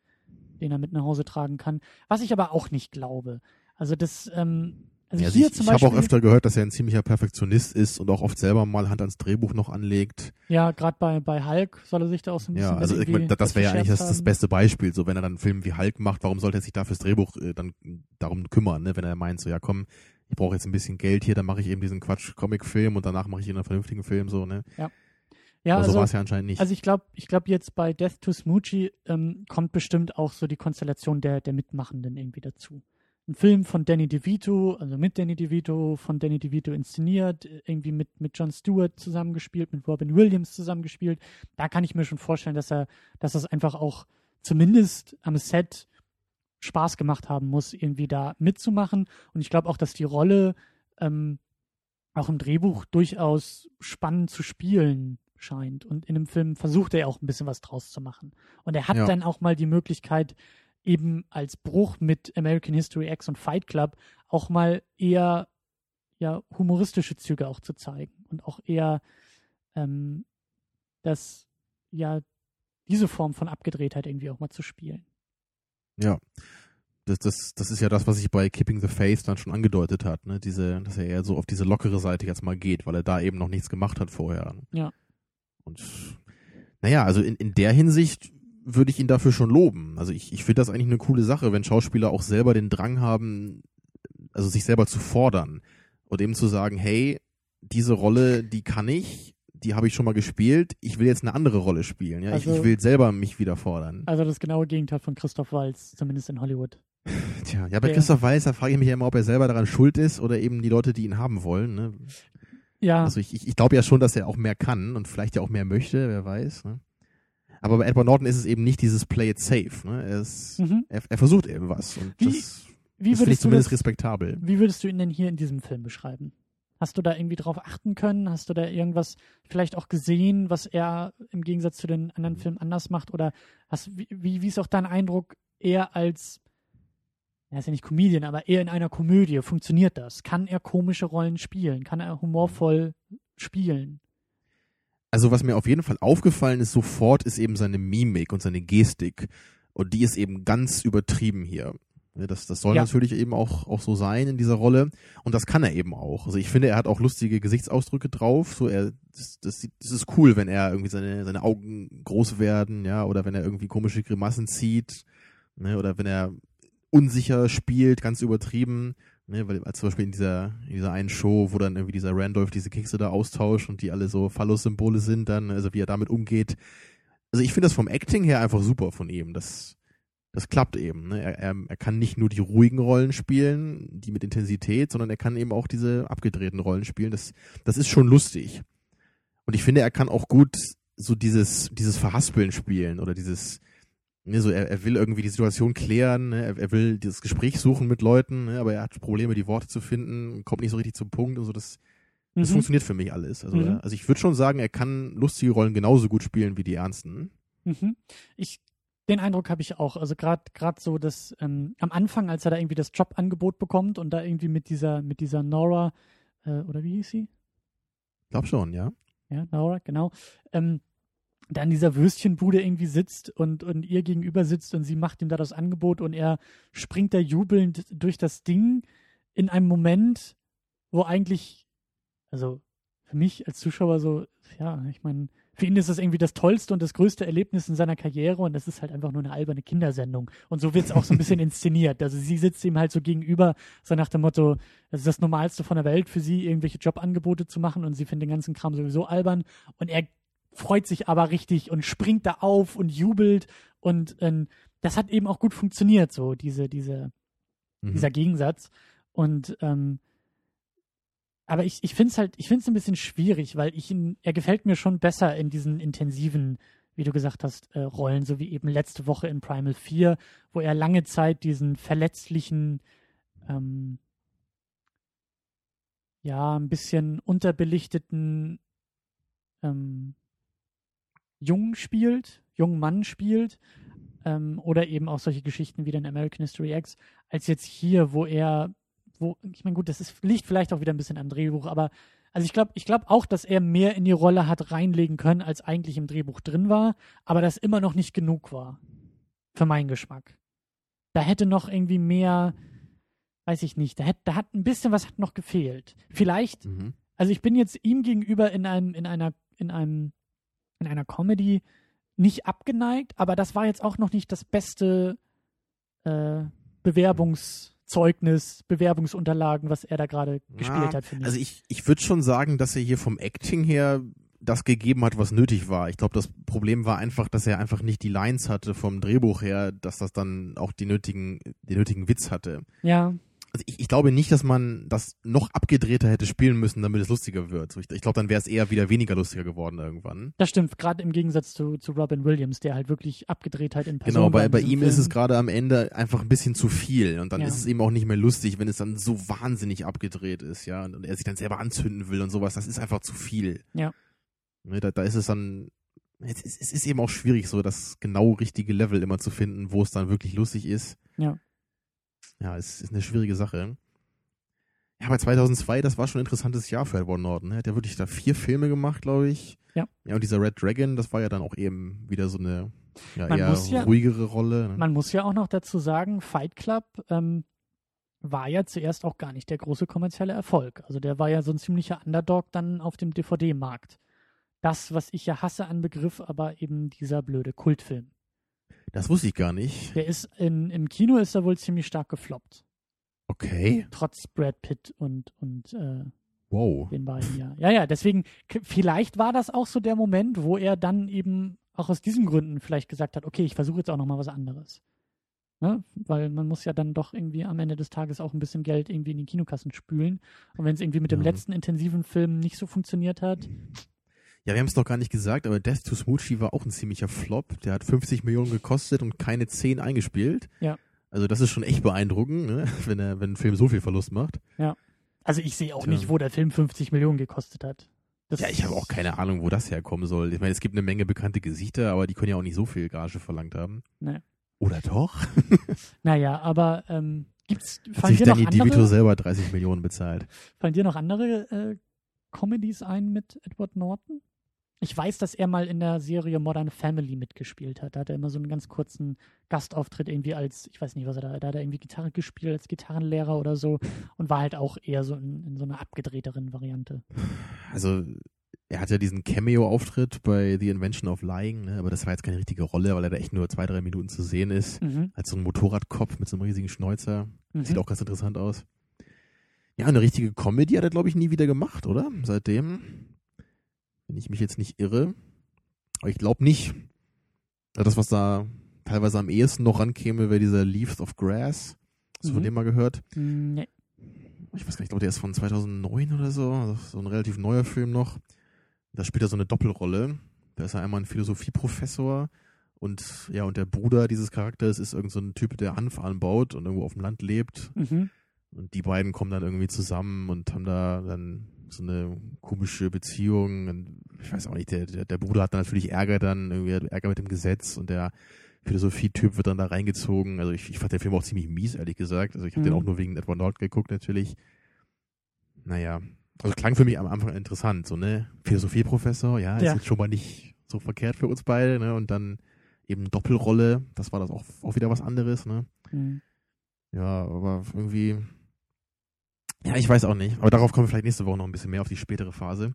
den er mit nach Hause tragen kann. Was ich aber auch nicht glaube. Also das, ähm, also Ja, also hier ich zum ich habe auch öfter gehört, dass er ein ziemlicher Perfektionist ist und auch oft selber mal Hand ans Drehbuch noch anlegt. Ja, gerade bei, bei Hulk soll er sich da auch so ein bisschen. Ja, also ich mein, das, wäre ja eigentlich das, das beste Beispiel. So, wenn er dann einen Film wie Hulk macht, warum sollte er sich da fürs Drehbuch äh, dann darum kümmern, ne? Wenn er meint, so ja komm, ich brauche jetzt ein bisschen Geld hier, dann mache ich eben diesen Quatsch-Comic-Film und danach mache ich einen vernünftigen Film, so, ne? Ja, Aber so war also, es ja anscheinend nicht. also ich glaube, ich glaube jetzt bei Death to Smoochie ähm, kommt bestimmt auch so die Konstellation der, der Mitmachenden irgendwie dazu. Ein Film von Danny DeVito, also mit Danny DeVito, von Danny DeVito inszeniert, irgendwie mit, mit Jon Stewart zusammengespielt, mit Robin Williams zusammengespielt. Da kann ich mir schon vorstellen, dass er, dass das einfach auch zumindest am Set Spaß gemacht haben muss, irgendwie da mitzumachen. Und ich glaube auch, dass die Rolle ähm, auch im Drehbuch durchaus spannend zu spielen scheint. Und in dem Film versucht er auch ein bisschen was draus zu machen. Und er hat Ja. dann auch mal die Möglichkeit, eben als Bruch mit American History X und Fight Club auch mal eher ja, humoristische Züge auch zu zeigen und auch eher ähm, das, ja, diese Form von Abgedrehtheit irgendwie auch mal zu spielen. ja. Das, das, das ist ja das, was ich bei Keeping the Faith dann schon angedeutet hat, ne? Diese, dass er eher so auf diese lockere Seite jetzt mal geht, weil er da eben noch nichts gemacht hat vorher. ne? Ja. Und naja, also in, in der Hinsicht würde ich ihn dafür schon loben. Also ich, ich finde das eigentlich eine coole Sache, wenn Schauspieler auch selber den Drang haben, also sich selber zu fordern und eben zu sagen, hey, diese Rolle, die kann ich, die habe ich schon mal gespielt, ich will jetzt eine andere Rolle spielen. Ja, ich, Also- ich will selber mich wieder fordern. Also das genaue Gegenteil von Christoph Waltz, zumindest in Hollywood. Tja, ja, bei der- Christoph Weiß, da frage ich mich ja immer, ob er selber daran schuld ist oder eben die Leute, die ihn haben wollen. Ne? Ja, Also ich, ich, ich glaube ja schon, dass er auch mehr kann und vielleicht ja auch mehr möchte, wer weiß. Ne? Aber bei Edward Norton ist es eben nicht dieses Play it safe. Ne? Er, ist, mhm. er, er versucht eben was und Wie- das, wie das finde ich zumindest das, respektabel. Wie würdest du ihn denn hier in diesem Film beschreiben? Hast du da irgendwie drauf achten können? Hast du da irgendwas vielleicht auch gesehen, was er im Gegensatz zu den anderen Filmen anders macht? Oder hast, wie, wie ist auch dein Eindruck, er als, er ist ja nicht Comedian, aber eher in einer Komödie, funktioniert das? Kann er komische Rollen spielen? Kann er humorvoll spielen? Also was mir auf jeden Fall aufgefallen ist sofort, ist eben seine Mimik und seine Gestik. Und die ist eben ganz übertrieben hier. Das, das soll ja. natürlich eben auch, auch so sein in dieser Rolle. Und das kann er eben auch. Also ich finde, er hat auch lustige Gesichtsausdrücke drauf. So er, das, das, das ist cool, wenn er irgendwie seine, seine Augen groß werden, ja, oder wenn er irgendwie komische Grimassen zieht, ne, oder wenn er unsicher spielt, ganz übertrieben. Ne, weil als zum Beispiel in dieser, in dieser einen Show, wo dann irgendwie dieser Randolph diese Kekse da austauscht und die alle so Phallus-Symbole sind, dann, also wie er damit umgeht. Also ich finde das vom Acting her einfach super von ihm. Das, das klappt eben. Ne? Er, er, er kann nicht nur die ruhigen Rollen spielen, die mit Intensität, sondern er kann eben auch diese abgedrehten Rollen spielen. Das, das ist schon lustig. Und ich finde, er kann auch gut so dieses, dieses Verhaspeln spielen oder dieses, ne, so er, er will irgendwie die Situation klären, ne? er, er will dieses Gespräch suchen mit Leuten, ne? aber er hat Probleme, die Worte zu finden, kommt nicht so richtig zum Punkt und so. Das, das mhm. funktioniert für mich alles. Also, mhm. also ich würde schon sagen, er kann lustige Rollen genauso gut spielen wie die ernsten. Mhm. Ich den Eindruck habe ich auch. Also gerade gerade so, dass ähm, am Anfang, als er da irgendwie das Jobangebot bekommt und da irgendwie mit dieser mit dieser Nora äh, oder wie hieß sie? Glaub schon, ja. Ja, Nora, genau. Ähm, da in dieser Würstchenbude irgendwie sitzt und, und ihr gegenüber sitzt und sie macht ihm da das Angebot und er springt da jubelnd durch das Ding in einem Moment, wo eigentlich, also für mich als Zuschauer so, ja, ich meine, für ihn ist das irgendwie das tollste und das größte Erlebnis in seiner Karriere und das ist halt einfach nur eine alberne Kindersendung. Und so wird es auch so ein bisschen inszeniert. Also sie sitzt ihm halt so gegenüber, so nach dem Motto, das ist das Normalste von der Welt für sie, irgendwelche Jobangebote zu machen und sie findet den ganzen Kram sowieso albern und er freut sich aber richtig und springt da auf und jubelt und ähm, das hat eben auch gut funktioniert, so diese, diese, mhm. dieser Gegensatz. Und ähm, aber ich, ich finde es halt, ich finde es ein bisschen schwierig, weil ich ihn, er gefällt mir schon besser in diesen intensiven, wie du gesagt hast, äh, Rollen, so wie eben letzte Woche in Primal 4, wo er lange Zeit diesen verletzlichen, ähm, ja, ein bisschen unterbelichteten ähm, Jungen spielt, jungen Mann spielt, ähm, oder eben auch solche Geschichten wie den American History X, als jetzt hier, wo er wo, ich meine, gut, das ist, liegt vielleicht auch wieder ein bisschen am Drehbuch, aber also ich glaube ich glaub auch, dass er mehr in die Rolle hat reinlegen können, als eigentlich im Drehbuch drin war, aber das immer noch nicht genug war. Für meinen Geschmack. Da hätte noch irgendwie mehr, weiß ich nicht, da, hätte, da hat ein bisschen was hat noch gefehlt. Vielleicht, mhm. also ich bin jetzt ihm gegenüber in einem, in einer, in einem, in einer Comedy nicht abgeneigt, aber das war jetzt auch noch nicht das beste äh, Bewerbungs- Zeugnis, Bewerbungsunterlagen, was er da gerade gespielt hat, finde ich. Also ich, ich würde schon sagen, dass er hier vom Acting her das gegeben hat, was nötig war. Ich glaube, das Problem war einfach, dass er einfach nicht die Lines hatte vom Drehbuch her, dass das dann auch die nötigen, den nötigen Witz hatte. Ja also ich, ich glaube nicht, dass man das noch abgedrehter hätte spielen müssen, damit es lustiger wird. Ich, ich glaube, dann wäre es eher wieder weniger lustiger geworden irgendwann. Das stimmt, gerade im Gegensatz zu, zu Robin Williams, der halt wirklich abgedreht hat in Person Genau, bei, bei ihm Film. ist es gerade am Ende einfach ein bisschen zu viel und dann ja. ist es eben auch nicht mehr lustig, wenn es dann so wahnsinnig abgedreht ist, ja, und er sich dann selber anzünden will und sowas. Das ist einfach zu viel. Ja. Ne, da, da ist es dann es ist eben auch schwierig, so das genau richtige Level immer zu finden, wo es dann wirklich lustig ist. Ja. Ja, es ist eine schwierige Sache. Ja, aber 2002, das war schon ein interessantes Jahr für Edward Norton. Ne? Er hat ja wirklich da vier Filme gemacht, glaube ich. Ja. Ja, und dieser Red Dragon, das war ja dann auch eben wieder so eine ja, eher ja, ruhigere Rolle. Ne? Man muss ja auch noch dazu sagen, Fight Club ähm, war ja zuerst auch gar nicht der große kommerzielle Erfolg. Also der war ja so ein ziemlicher Underdog dann auf dem DVD-Markt. Das, was ich ja hasse an Begriff, aber eben dieser blöde Kultfilm. Das wusste ich gar nicht. Der ist in, im Kino ist er wohl ziemlich stark gefloppt. Okay. Trotz Brad Pitt und, und äh, wow. den beiden, ja. Ja, ja, deswegen, vielleicht war das auch so der Moment, wo er dann eben auch aus diesen Gründen vielleicht gesagt hat, okay, ich versuche jetzt auch nochmal was anderes. Ne? Weil man muss ja dann doch irgendwie am Ende des Tages auch ein bisschen Geld irgendwie in die Kinokassen spülen. Und wenn es irgendwie mit dem ja. letzten intensiven Film nicht so funktioniert hat, ja, wir haben es noch gar nicht gesagt, aber Death to Smoochie war auch ein ziemlicher Flop. Der hat 50 Millionen gekostet und keine 10 eingespielt. Ja. Also das ist schon echt beeindruckend, ne? wenn er, wenn ein Film so viel Verlust macht. Ja. Also ich sehe auch Tja. nicht, wo der Film 50 Millionen gekostet hat. Das Ja, ich habe auch keine Ahnung, wo das herkommen soll. Ich meine, es gibt eine Menge bekannte Gesichter, aber die können ja auch nicht so viel Gage verlangt haben. Nee. Oder doch? Naja, aber ähm, gibt's, Hat sich Danny DeVito selber 30 Millionen bezahlt. fallen dir noch andere äh, Comedies ein mit Edward Norton? Ich weiß, dass er mal in der Serie Modern Family mitgespielt hat. Da hat er immer so einen ganz kurzen Gastauftritt irgendwie als, ich weiß nicht, was er da, da hat er irgendwie Gitarre gespielt als Gitarrenlehrer oder so und war halt auch eher so in, in so einer abgedrehteren Variante. Also, er hat ja diesen Cameo-Auftritt bei The Invention of Lying, ne? aber das war jetzt keine richtige Rolle, weil er da echt nur zwei, drei Minuten zu sehen ist. Mhm. Als so ein Motorradkopf mit so einem riesigen Schnäuzer. Mhm. Sieht auch ganz interessant aus. Ja, eine richtige Comedy hat er, glaube ich, nie wieder gemacht, oder? Seitdem. Wenn ich mich jetzt nicht irre. Aber ich glaube nicht. Also Das, was da teilweise am ehesten noch rankäme, wäre dieser Leaves of Grass. Hast du von Mhm. dem mal gehört? Mm, Nee. Ich weiß gar nicht, ich glaube, der ist von 2009 oder so. Also so ein relativ neuer Film noch. Da spielt er so eine Doppelrolle. Da ist er einmal ein Philosophieprofessor und ja, und der Bruder dieses Charakters ist irgend so ein Typ, der Hanf anbaut und irgendwo auf dem Land lebt. Mhm. Und die beiden kommen dann irgendwie zusammen und haben da dann so eine komische Beziehung. Und ich weiß auch nicht, der, der, der Bruder hat dann natürlich Ärger dann, irgendwie Ärger mit dem Gesetz und der Philosophie-Typ wird dann da reingezogen. Also ich, ich fand den Film auch ziemlich mies, ehrlich gesagt. Also ich habe den Mhm. auch nur wegen Edward Norton geguckt, natürlich. Naja, also klang für mich am Anfang interessant, so, ne? Philosophieprofessor, ja, ist Ja. jetzt schon mal nicht so verkehrt für uns beide, ne? Und dann eben Doppelrolle, das war das auch, auch wieder was anderes, ne? Mhm. Ja, aber irgendwie. Ja, ich weiß auch nicht. Aber darauf kommen wir vielleicht nächste Woche noch ein bisschen mehr auf die spätere Phase.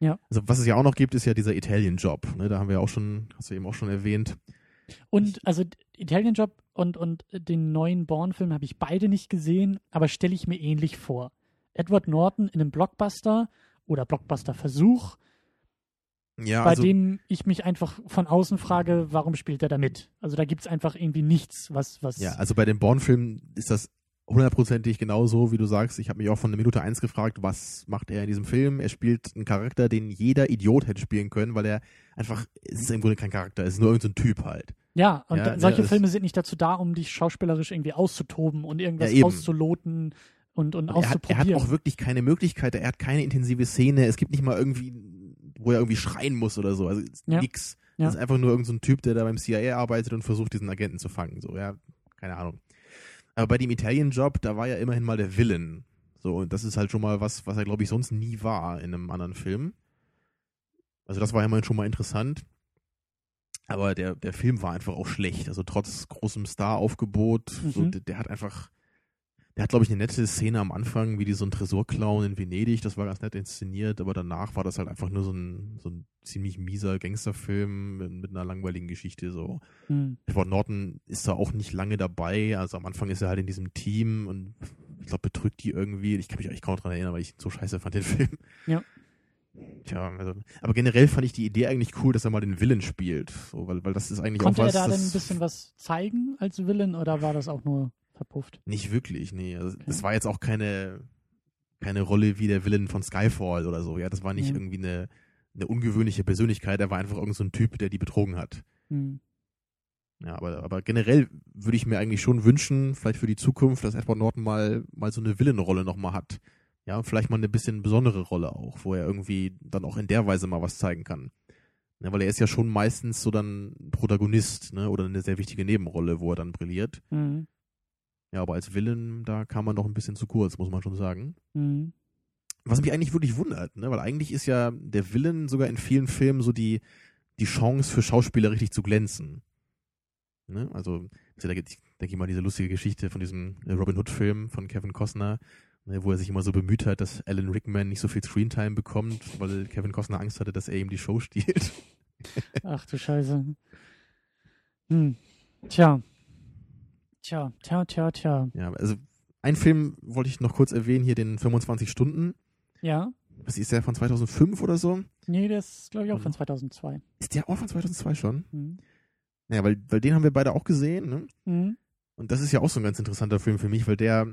Ja. Also was es ja auch noch gibt, ist ja dieser Italien-Job. Ne? Da haben wir auch schon, hast du eben auch schon erwähnt. Und also Italian Job und, und den neuen Bourne-Film habe ich beide nicht gesehen, aber stelle ich mir ähnlich vor. Edward Norton in einem Blockbuster oder Blockbuster-Versuch, Ja, bei also dem ich mich einfach von außen frage, warum spielt er da mit? Also da gibt es einfach irgendwie nichts, was, was. ja, also bei den Born-Filmen ist das hundertprozentig genauso, wie du sagst. Ich habe mich auch von der Minute eins gefragt, was macht er in diesem Film? Er spielt einen Charakter, den jeder Idiot hätte spielen können, weil er einfach, es ist im Grunde kein Charakter, es ist nur irgendein Typ halt. Ja, und Ja, solche Filme sind nicht dazu da, um dich schauspielerisch irgendwie auszutoben und irgendwas Ja, auszuloten und, und Und er, hat, er auszuprobieren. hat auch wirklich keine Möglichkeit, er hat keine intensive Szene, es gibt nicht mal irgendwie, wo er irgendwie schreien muss oder so, also Ja. nix. Ja. Das ist einfach nur irgendein so Typ, der da beim CIA arbeitet und versucht, diesen Agenten zu fangen, so, ja, keine Ahnung. Aber bei dem Italien-Job, da war ja immerhin mal der Villain. So, und das ist halt schon mal was, was er, glaube ich, sonst nie war in einem anderen Film. Also das war ja immerhin schon mal interessant. Aber der, der Film war einfach auch schlecht. Also trotz großem Star-Aufgebot, so, Mhm. der, der hat einfach, der hat, glaube ich, eine nette Szene am Anfang, wie die so einen Tresor klauen in Venedig. Das war ganz nett inszeniert, aber danach war das halt einfach nur so ein, so ein ziemlich mieser Gangsterfilm mit, mit einer langweiligen Geschichte. So. Hm. Edward Norton ist da auch nicht lange dabei. Also am Anfang ist er halt in diesem Team und ich glaube, betrügt die irgendwie. Ich kann mich eigentlich kaum dran erinnern, weil ich so scheiße fand, den Film. Ja. Tja, also, aber generell fand ich die Idee eigentlich cool, dass er mal den Villain spielt. So, weil, weil das ist eigentlich Konnte auch er was. da denn ein bisschen was zeigen als Villain oder war das auch nur verpufft? Nicht wirklich, nee. Also, Das war jetzt auch keine, keine Rolle wie der Villain von Skyfall oder so. Ja, das war nicht Mhm. irgendwie eine, eine ungewöhnliche Persönlichkeit. Er war einfach irgend so ein Typ, der die betrogen hat. Hm. Ja, aber, aber generell würde ich mir eigentlich schon wünschen, vielleicht für die Zukunft, dass Edward Norton mal, mal so eine Villain-Rolle nochmal hat. Ja, vielleicht mal eine bisschen besondere Rolle auch, wo er irgendwie dann auch in der Weise mal was zeigen kann. Ja, weil er ist ja schon meistens so dann Protagonist, ne, oder eine sehr wichtige Nebenrolle, wo er dann brilliert. Hm. Ja, aber als Villain, da kam man noch ein bisschen zu kurz, muss man schon sagen. Hm. Was mich eigentlich wirklich wundert, ne, weil eigentlich ist ja der Villain sogar in vielen Filmen so die, die Chance für Schauspieler richtig zu glänzen. Ne? Also, da gibt, ich denke mal, diese lustige Geschichte von diesem äh, Robin Hood-Film von Kevin Costner, ne, wo er sich immer so bemüht hat, dass Alan Rickman nicht so viel Screentime bekommt, weil Kevin Costner Angst hatte, dass er ihm die Show stiehlt. Ach du Scheiße. Hm. Tja. Tja, tja, tja, tja. Ja, also einen Film wollte ich noch kurz erwähnen, hier den 25 Stunden. Ja. Was ist der von 2005 oder so? Nee, der ist, glaube ich, auch von Mhm. 2002. Ist der auch von 2002 schon? Hm. Ja, weil, weil den haben wir beide auch gesehen, ne? Hm. Und das ist ja auch so ein ganz interessanter Film für mich, weil der,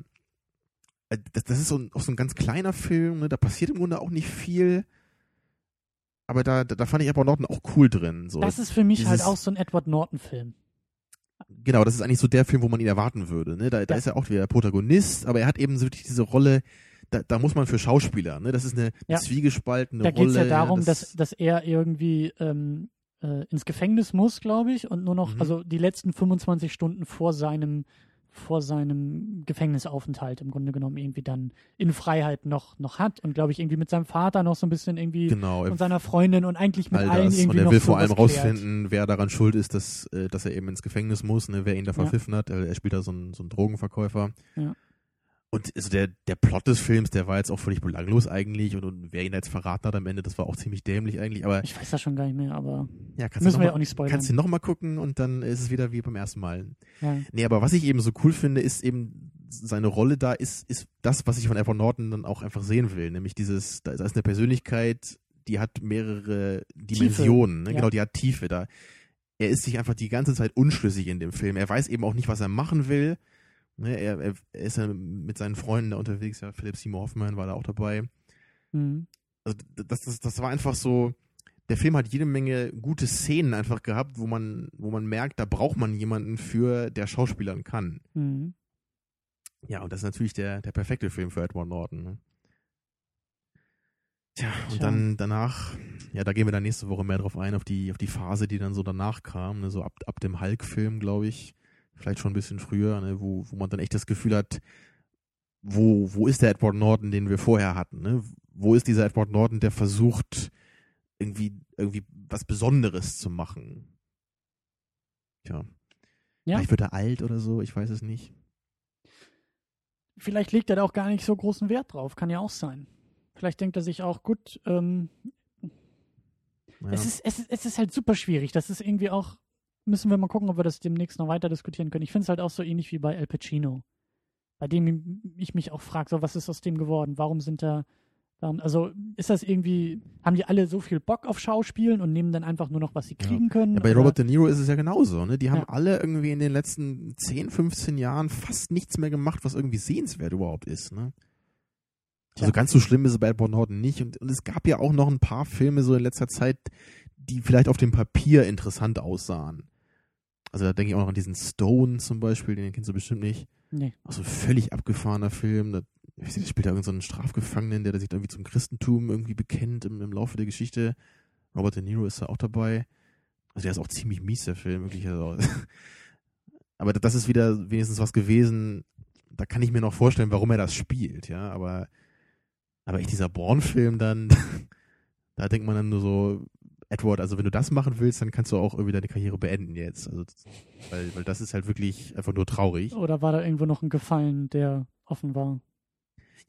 äh, das, das ist so ein, auch so ein ganz kleiner Film, ne? da passiert im Grunde auch nicht viel. Aber da, da, da fand ich aber Norton auch cool drin. So. Das ist für mich halt dieses- auch so ein Edward Norton-Film. Genau, das ist eigentlich so der Film, wo man ihn erwarten würde. Ne? Da, da Ja. ist er auch wieder Protagonist, aber er hat eben so wirklich diese Rolle, da, da muss man für Schauspieler, ne? Das ist eine Ja. zwiegespaltene Da Rolle. geht es ja darum, das, dass, dass er irgendwie ähm, äh, ins Gefängnis muss, glaube ich, und nur noch, Mhm. also die letzten 25 Stunden vor seinem vor seinem Gefängnisaufenthalt im Grunde genommen irgendwie dann in Freiheit noch, noch hat und glaube ich irgendwie mit seinem Vater noch so ein bisschen irgendwie genau, und seiner Freundin und eigentlich mit all allen das. irgendwie Und er will vor allem rausfinden, wer daran schuld ist, dass, äh, dass er eben ins Gefängnis muss, ne, wer ihn da Ja. verpfiffen hat. Er, er spielt da so einen, so einen Drogenverkäufer. Ja. Und also der, der Plot des Films, der war jetzt auch völlig belanglos eigentlich und, und wer ihn jetzt verraten hat am Ende, das war auch ziemlich dämlich eigentlich, aber Ich weiß das schon gar nicht mehr, aber ja, kannst müssen du wir ja auch nicht spoilern. kannst du noch mal gucken und dann ist es wieder wie beim ersten Mal. ja. Nee, aber was ich eben so cool finde, ist eben seine Rolle da ist, ist das, was ich von Edward Norton dann auch einfach sehen will. Nämlich dieses, da ist eine Persönlichkeit, die hat mehrere Dimensionen, ne? ja. genau, die hat Tiefe da. Er ist sich einfach die ganze Zeit unschlüssig in dem Film. Er weiß eben auch nicht, was er machen will. Ne? Er, er, ist ja mit seinen Freunden da unterwegs, ja, Philipp Seymour Hoffman war da auch dabei. Mhm. Also das, das, das war einfach so, der Film hat jede Menge gute Szenen einfach gehabt, wo man, wo man merkt, da braucht man jemanden für, der Schauspielern kann. Mhm. Ja, und das ist natürlich der, der perfekte Film für Edward Norton. Ne? Tja, und Tja. dann danach, ja, da gehen wir dann nächste Woche mehr drauf ein, auf die, auf die Phase, die dann so danach kam, ne? so ab, ab dem Hulk-Film, glaube ich, vielleicht schon ein bisschen früher, ne? wo, wo man dann echt das Gefühl hat, wo, wo ist der Edward Norton, den wir vorher hatten? Ne? Wo ist dieser Edward Norton, der versucht, irgendwie, irgendwie was Besonderes zu machen? Tja. Ja. Vielleicht wird er alt oder so, ich weiß es nicht. Vielleicht legt er da auch gar nicht so großen Wert drauf, kann ja auch sein. Vielleicht denkt er sich auch, gut, ähm, Ja. es, ist, es, ist, es ist halt super schwierig. Das ist irgendwie auch, müssen wir mal gucken, ob wir das demnächst noch weiter diskutieren können. Ich finde es halt auch so ähnlich wie bei Al Pacino, bei dem ich mich auch frage, so was ist aus dem geworden? Warum sind da, warum, also ist das irgendwie, haben die alle so viel Bock auf Schauspielen und nehmen dann einfach nur noch, was sie Ja. kriegen können? Ja, bei oder- Robert De Niro ist es ja genauso. Ne? Die haben Ja. alle irgendwie in den letzten 10, 15 Jahren fast nichts mehr gemacht, was irgendwie sehenswert überhaupt ist. Ne? Tja. Also ganz so schlimm ist es bei Edward Norton nicht. Und, und es gab ja auch noch ein paar Filme so in letzter Zeit, die vielleicht auf dem Papier interessant aussahen. Also da denke ich auch noch an diesen Stone zum Beispiel, den kennst du bestimmt nicht. Nee. Auch so ein völlig abgefahrener Film. Da, ich weiß spielt da irgendeinen so einen Strafgefangenen, der sich da irgendwie zum Christentum irgendwie bekennt im, im Laufe der Geschichte. Robert De Niro ist da auch dabei. Also der ist auch ziemlich mies, der Film, wirklich. Also. Aber das ist wieder wenigstens was gewesen, da kann ich mir noch vorstellen, warum er das spielt, ja. Aber, aber echt dieser Bourne-Film dann, da denkt man dann nur so, Edward, also wenn du das machen willst, dann kannst du auch irgendwie deine Karriere beenden jetzt. Also, weil, weil das ist halt wirklich einfach nur traurig. Oder war da irgendwo noch ein Gefallen, der offen war?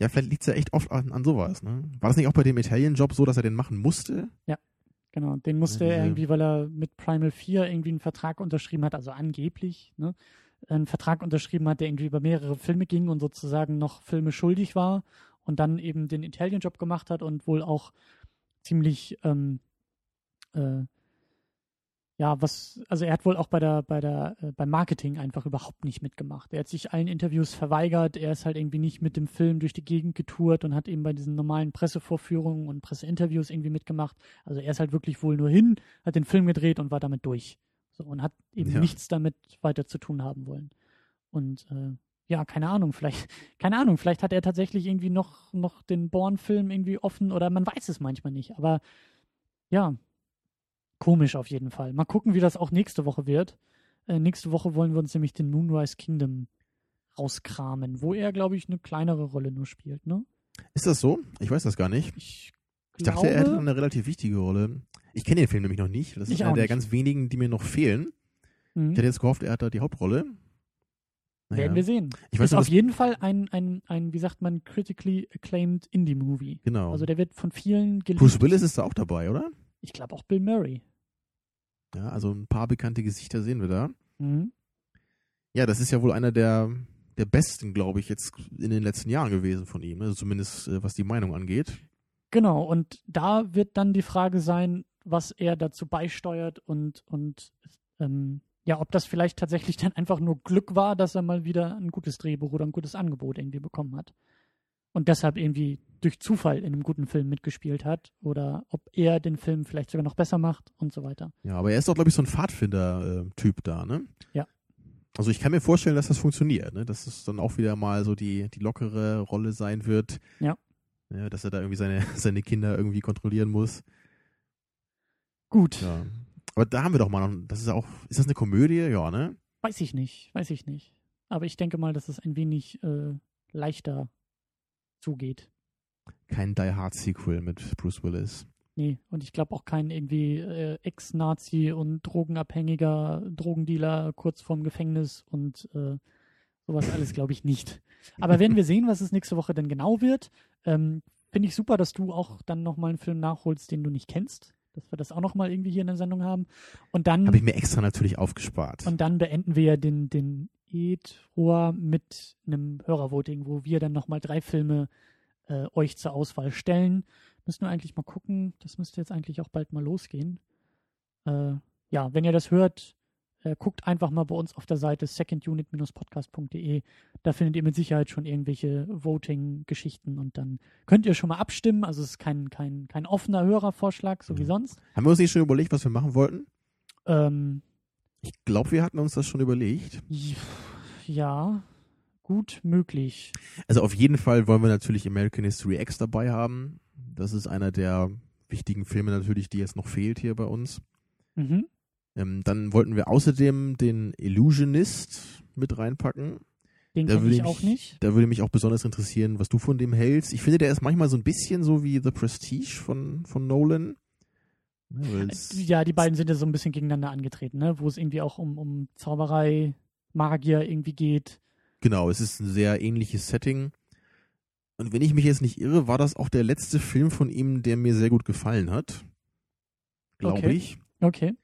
Ja, vielleicht liegt es ja echt oft an, an sowas, ne? War das nicht auch bei dem Italian-Job so, dass er den machen musste? Genau, den musste Ja, er irgendwie, weil er mit Primal 4 irgendwie einen Vertrag unterschrieben hat, also angeblich, ne? Einen Vertrag unterschrieben hat, der irgendwie über mehrere Filme ging und sozusagen noch Filme schuldig war und dann eben den Italian-Job gemacht hat und wohl auch ziemlich, ähm, äh, ja, was, also er hat wohl auch bei der, bei der, äh, beim Marketing einfach überhaupt nicht mitgemacht. Er hat sich allen Interviews verweigert, er ist halt irgendwie nicht mit dem Film durch die Gegend getourt und hat eben bei diesen normalen Pressevorführungen und Presseinterviews irgendwie mitgemacht. Also er ist halt wirklich wohl nur hin, hat den Film gedreht und war damit durch. So, und hat eben Ja. nichts damit weiter zu tun haben wollen. Und äh, ja, keine Ahnung, vielleicht, keine Ahnung, vielleicht hat er tatsächlich irgendwie noch, noch den Born-Film irgendwie offen oder man weiß es manchmal nicht. Aber ja, komisch auf jeden Fall. Mal gucken, wie das auch nächste Woche wird. Äh, nächste Woche wollen wir uns nämlich den Moonrise Kingdom rauskramen, wo er, glaube ich, eine kleinere Rolle nur spielt, ne? Ist das so? Ich weiß das gar nicht. Ich, Ich dachte, er hätte eine relativ wichtige Rolle. Ich kenne den Film nämlich noch nicht. Das ist einer der nicht. ganz wenigen, die mir noch fehlen. Mhm. Ich hätte jetzt gehofft, er hat da die Hauptrolle. Naja. Werden wir sehen. Ich weiß ist nur, auf jeden Fall ein, ein, ein, wie sagt man, critically acclaimed Indie-Movie. Genau. Also der wird von vielen geliebt. Bruce Willis ist da auch dabei, oder? Ich glaube auch Bill Murray. Ja, also ein paar bekannte Gesichter sehen wir da. Mhm. Ja, das ist ja wohl einer der, der besten, glaube ich, jetzt in den letzten Jahren gewesen von ihm. Also zumindest äh, was die Meinung angeht. Genau, und da wird dann die Frage sein, was er dazu beisteuert und, und ähm, ja, ob das vielleicht tatsächlich dann einfach nur Glück war, dass er mal wieder ein gutes Drehbuch oder ein gutes Angebot irgendwie bekommen hat. Und deshalb irgendwie durch Zufall in einem guten Film mitgespielt hat oder ob er den Film vielleicht sogar noch besser macht und so weiter. Ja, aber er ist doch, glaube ich, so ein Pfadfinder-Typ da, ne? Ja. Also ich kann mir vorstellen, dass das funktioniert, ne? dass es dann auch wieder mal so die, die lockere Rolle sein wird. Ja. ja. Dass er da irgendwie seine, seine Kinder irgendwie kontrollieren muss. Gut. Ja. Aber da haben wir doch mal noch, das ist auch, ist das eine Komödie? Ja, ne? Weiß ich nicht, weiß ich nicht. Aber ich denke mal, dass es ein wenig äh, leichter zugeht. Kein Die Hard Sequel mit Bruce Willis. Nee, und ich glaube auch kein irgendwie äh, Ex-Nazi und drogenabhängiger Drogendealer kurz vorm Gefängnis und äh, sowas alles glaube ich nicht. Aber werden wir sehen, was es nächste Woche denn genau wird. Ähm, Finde ich super, dass du auch dann nochmal einen Film nachholst, den du nicht kennst. Dass wir das auch nochmal irgendwie hier in der Sendung haben. Und dann. Habe ich mir extra natürlich aufgespart. Und dann beenden wir ja den, den E-Rohr mit einem Hörervoting, wo wir dann nochmal drei Filme äh, euch zur Auswahl stellen. Müssen wir eigentlich mal gucken. Das müsste jetzt eigentlich auch bald mal losgehen. Äh, ja, wenn ihr das hört, äh, guckt einfach mal bei uns auf der Seite secondunit-podcast.de. Da findet ihr mit Sicherheit schon irgendwelche Voting-Geschichten und dann könnt ihr schon mal abstimmen. Also es ist kein, kein, kein offener Hörervorschlag, so wie sonst. Haben wir uns nicht schon überlegt, was wir machen wollten? Ähm, ich glaube, wir hatten uns das schon überlegt. Ja, gut möglich. Also auf jeden Fall wollen wir natürlich American History X dabei haben. Das ist einer der wichtigen Filme natürlich, die jetzt noch fehlt hier bei uns. Mhm. Ähm, dann wollten wir außerdem den Illusionist mit reinpacken. Den Da kenne würde ich mich- auch nicht. Da würde mich auch besonders interessieren, was du von dem hältst. Ich finde, der ist manchmal so ein bisschen so wie The Prestige von, von Nolan. Es- Ja, die beiden sind ja so ein bisschen gegeneinander angetreten, ne? wo es irgendwie auch um, um Zauberei, Magier irgendwie geht. Genau, es ist ein sehr ähnliches Setting. Und wenn ich mich jetzt nicht irre, war das auch der letzte Film von ihm, der mir sehr gut gefallen hat. Glaube Okay. ich. Okay.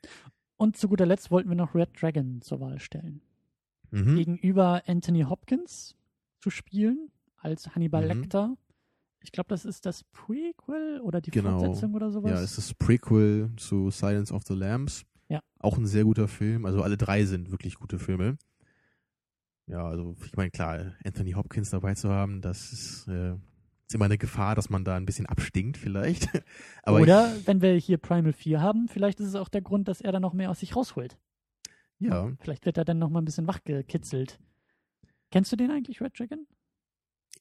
Und zu guter Letzt wollten wir noch Red Dragon zur Wahl stellen. Mhm. Gegenüber Anthony Hopkins zu spielen als Hannibal Mhm. Lecter. Ich glaube, das ist das Prequel oder die Genau. Fortsetzung oder sowas. Ja, es ist das Prequel zu Silence of the Lambs. Ja. Auch ein sehr guter Film. Also alle drei sind wirklich gute Filme. Ja, also ich meine, klar, Anthony Hopkins dabei zu haben, das ist, äh, ist immer eine Gefahr, dass man da ein bisschen abstinkt vielleicht. Aber oder wenn wir hier Primal 4 haben, vielleicht ist es auch der Grund, dass er dann noch mehr aus sich rausholt. ich, ja, Vielleicht wird er dann noch mal ein bisschen wachgekitzelt. Kennst du den eigentlich, Red Dragon?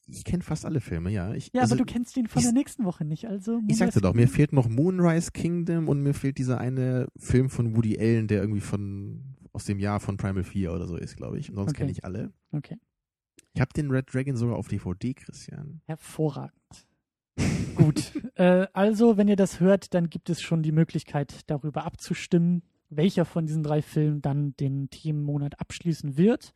Ich kenne fast alle Filme, ja. Ich, Ja, also, aber du kennst ihn von ich- der nächsten Woche nicht. Also Ich sagte doch, mir fehlt noch Moonrise Kingdom und mir fehlt dieser eine Film von Woody Allen, der irgendwie von aus dem Jahr von Primal 4 oder so ist, glaube ich. Und sonst Okay. kenne ich alle. Okay, Ich habe den Red Dragon sogar auf DVD, Christian. hervorragend. Gut, äh, also wenn ihr das hört, dann gibt es schon die Möglichkeit, darüber abzustimmen, welcher von diesen drei Filmen dann den Themenmonat abschließen wird.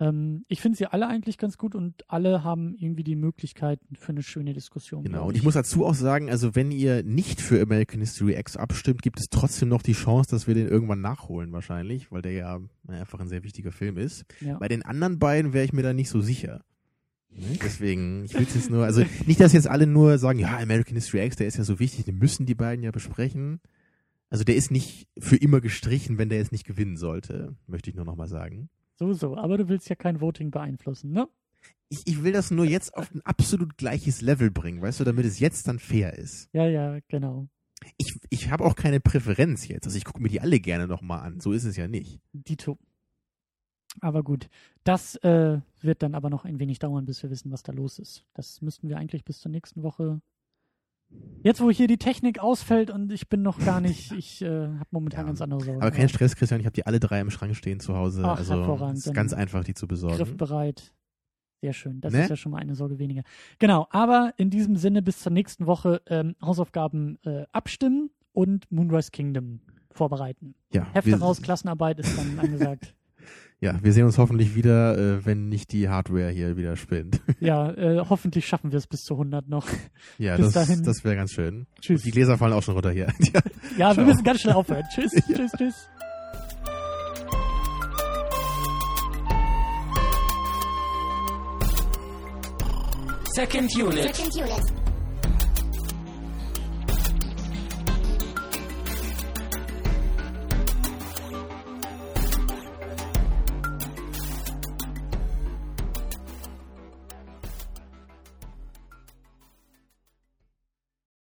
Ähm, ich finde sie alle eigentlich ganz gut und alle haben irgendwie die Möglichkeit für eine schöne Diskussion. Genau. Und ich muss dazu auch sagen, also wenn ihr nicht für American History X abstimmt, gibt es trotzdem noch die Chance, dass wir den irgendwann nachholen wahrscheinlich, weil der ja na, einfach ein sehr wichtiger Film ist. ja. Bei den anderen beiden wäre ich mir da nicht so sicher. Ne? Deswegen, ich will jetzt nur, also nicht, dass jetzt alle nur sagen, ja, American History X, der ist ja so wichtig, den müssen die beiden ja besprechen. Also der ist nicht für immer gestrichen, wenn der jetzt nicht gewinnen sollte, möchte ich nur nochmal sagen. So, so, aber du willst ja kein Voting beeinflussen, ne? Ich, ich will das nur jetzt auf ein absolut gleiches Level bringen, weißt du, damit es jetzt dann fair ist. Ja, ja, genau. Ich, ich habe auch keine Präferenz jetzt, also ich gucke mir die alle gerne nochmal an, so ist es ja nicht. Dito. Aber gut, das äh, wird dann aber noch ein wenig dauern, bis wir wissen, was da los ist. Das müssten wir eigentlich bis zur nächsten Woche. Jetzt, wo hier die Technik ausfällt und ich bin noch gar nicht, ich äh, habe momentan Ja, ganz andere Sorgen. Aber kein Stress, Christian, ich habe die alle drei im Schrank stehen zu Hause, Ach, also ist ganz einfach, die zu besorgen. griffbereit. Sehr schön. Das Ne? ist ja schon mal eine Sorge weniger. Genau, aber in diesem Sinne bis zur nächsten Woche ähm, Hausaufgaben äh, abstimmen und Moonrise Kingdom vorbereiten. Ja, Hefte raus, Klassenarbeit ist dann angesagt. Ja, wir sehen uns hoffentlich wieder, äh, wenn nicht die Hardware hier wieder spinnt. ja, äh, hoffentlich schaffen wir es bis zu 100 noch. ja, Bis das, dahin. das wäre ganz schön. Tschüss. Die Gläser fallen auch schon runter hier. ja. Ja, wir müssen ganz schnell aufhören. Tschüss, tschüss, tschüss. Second Unit. Second unit.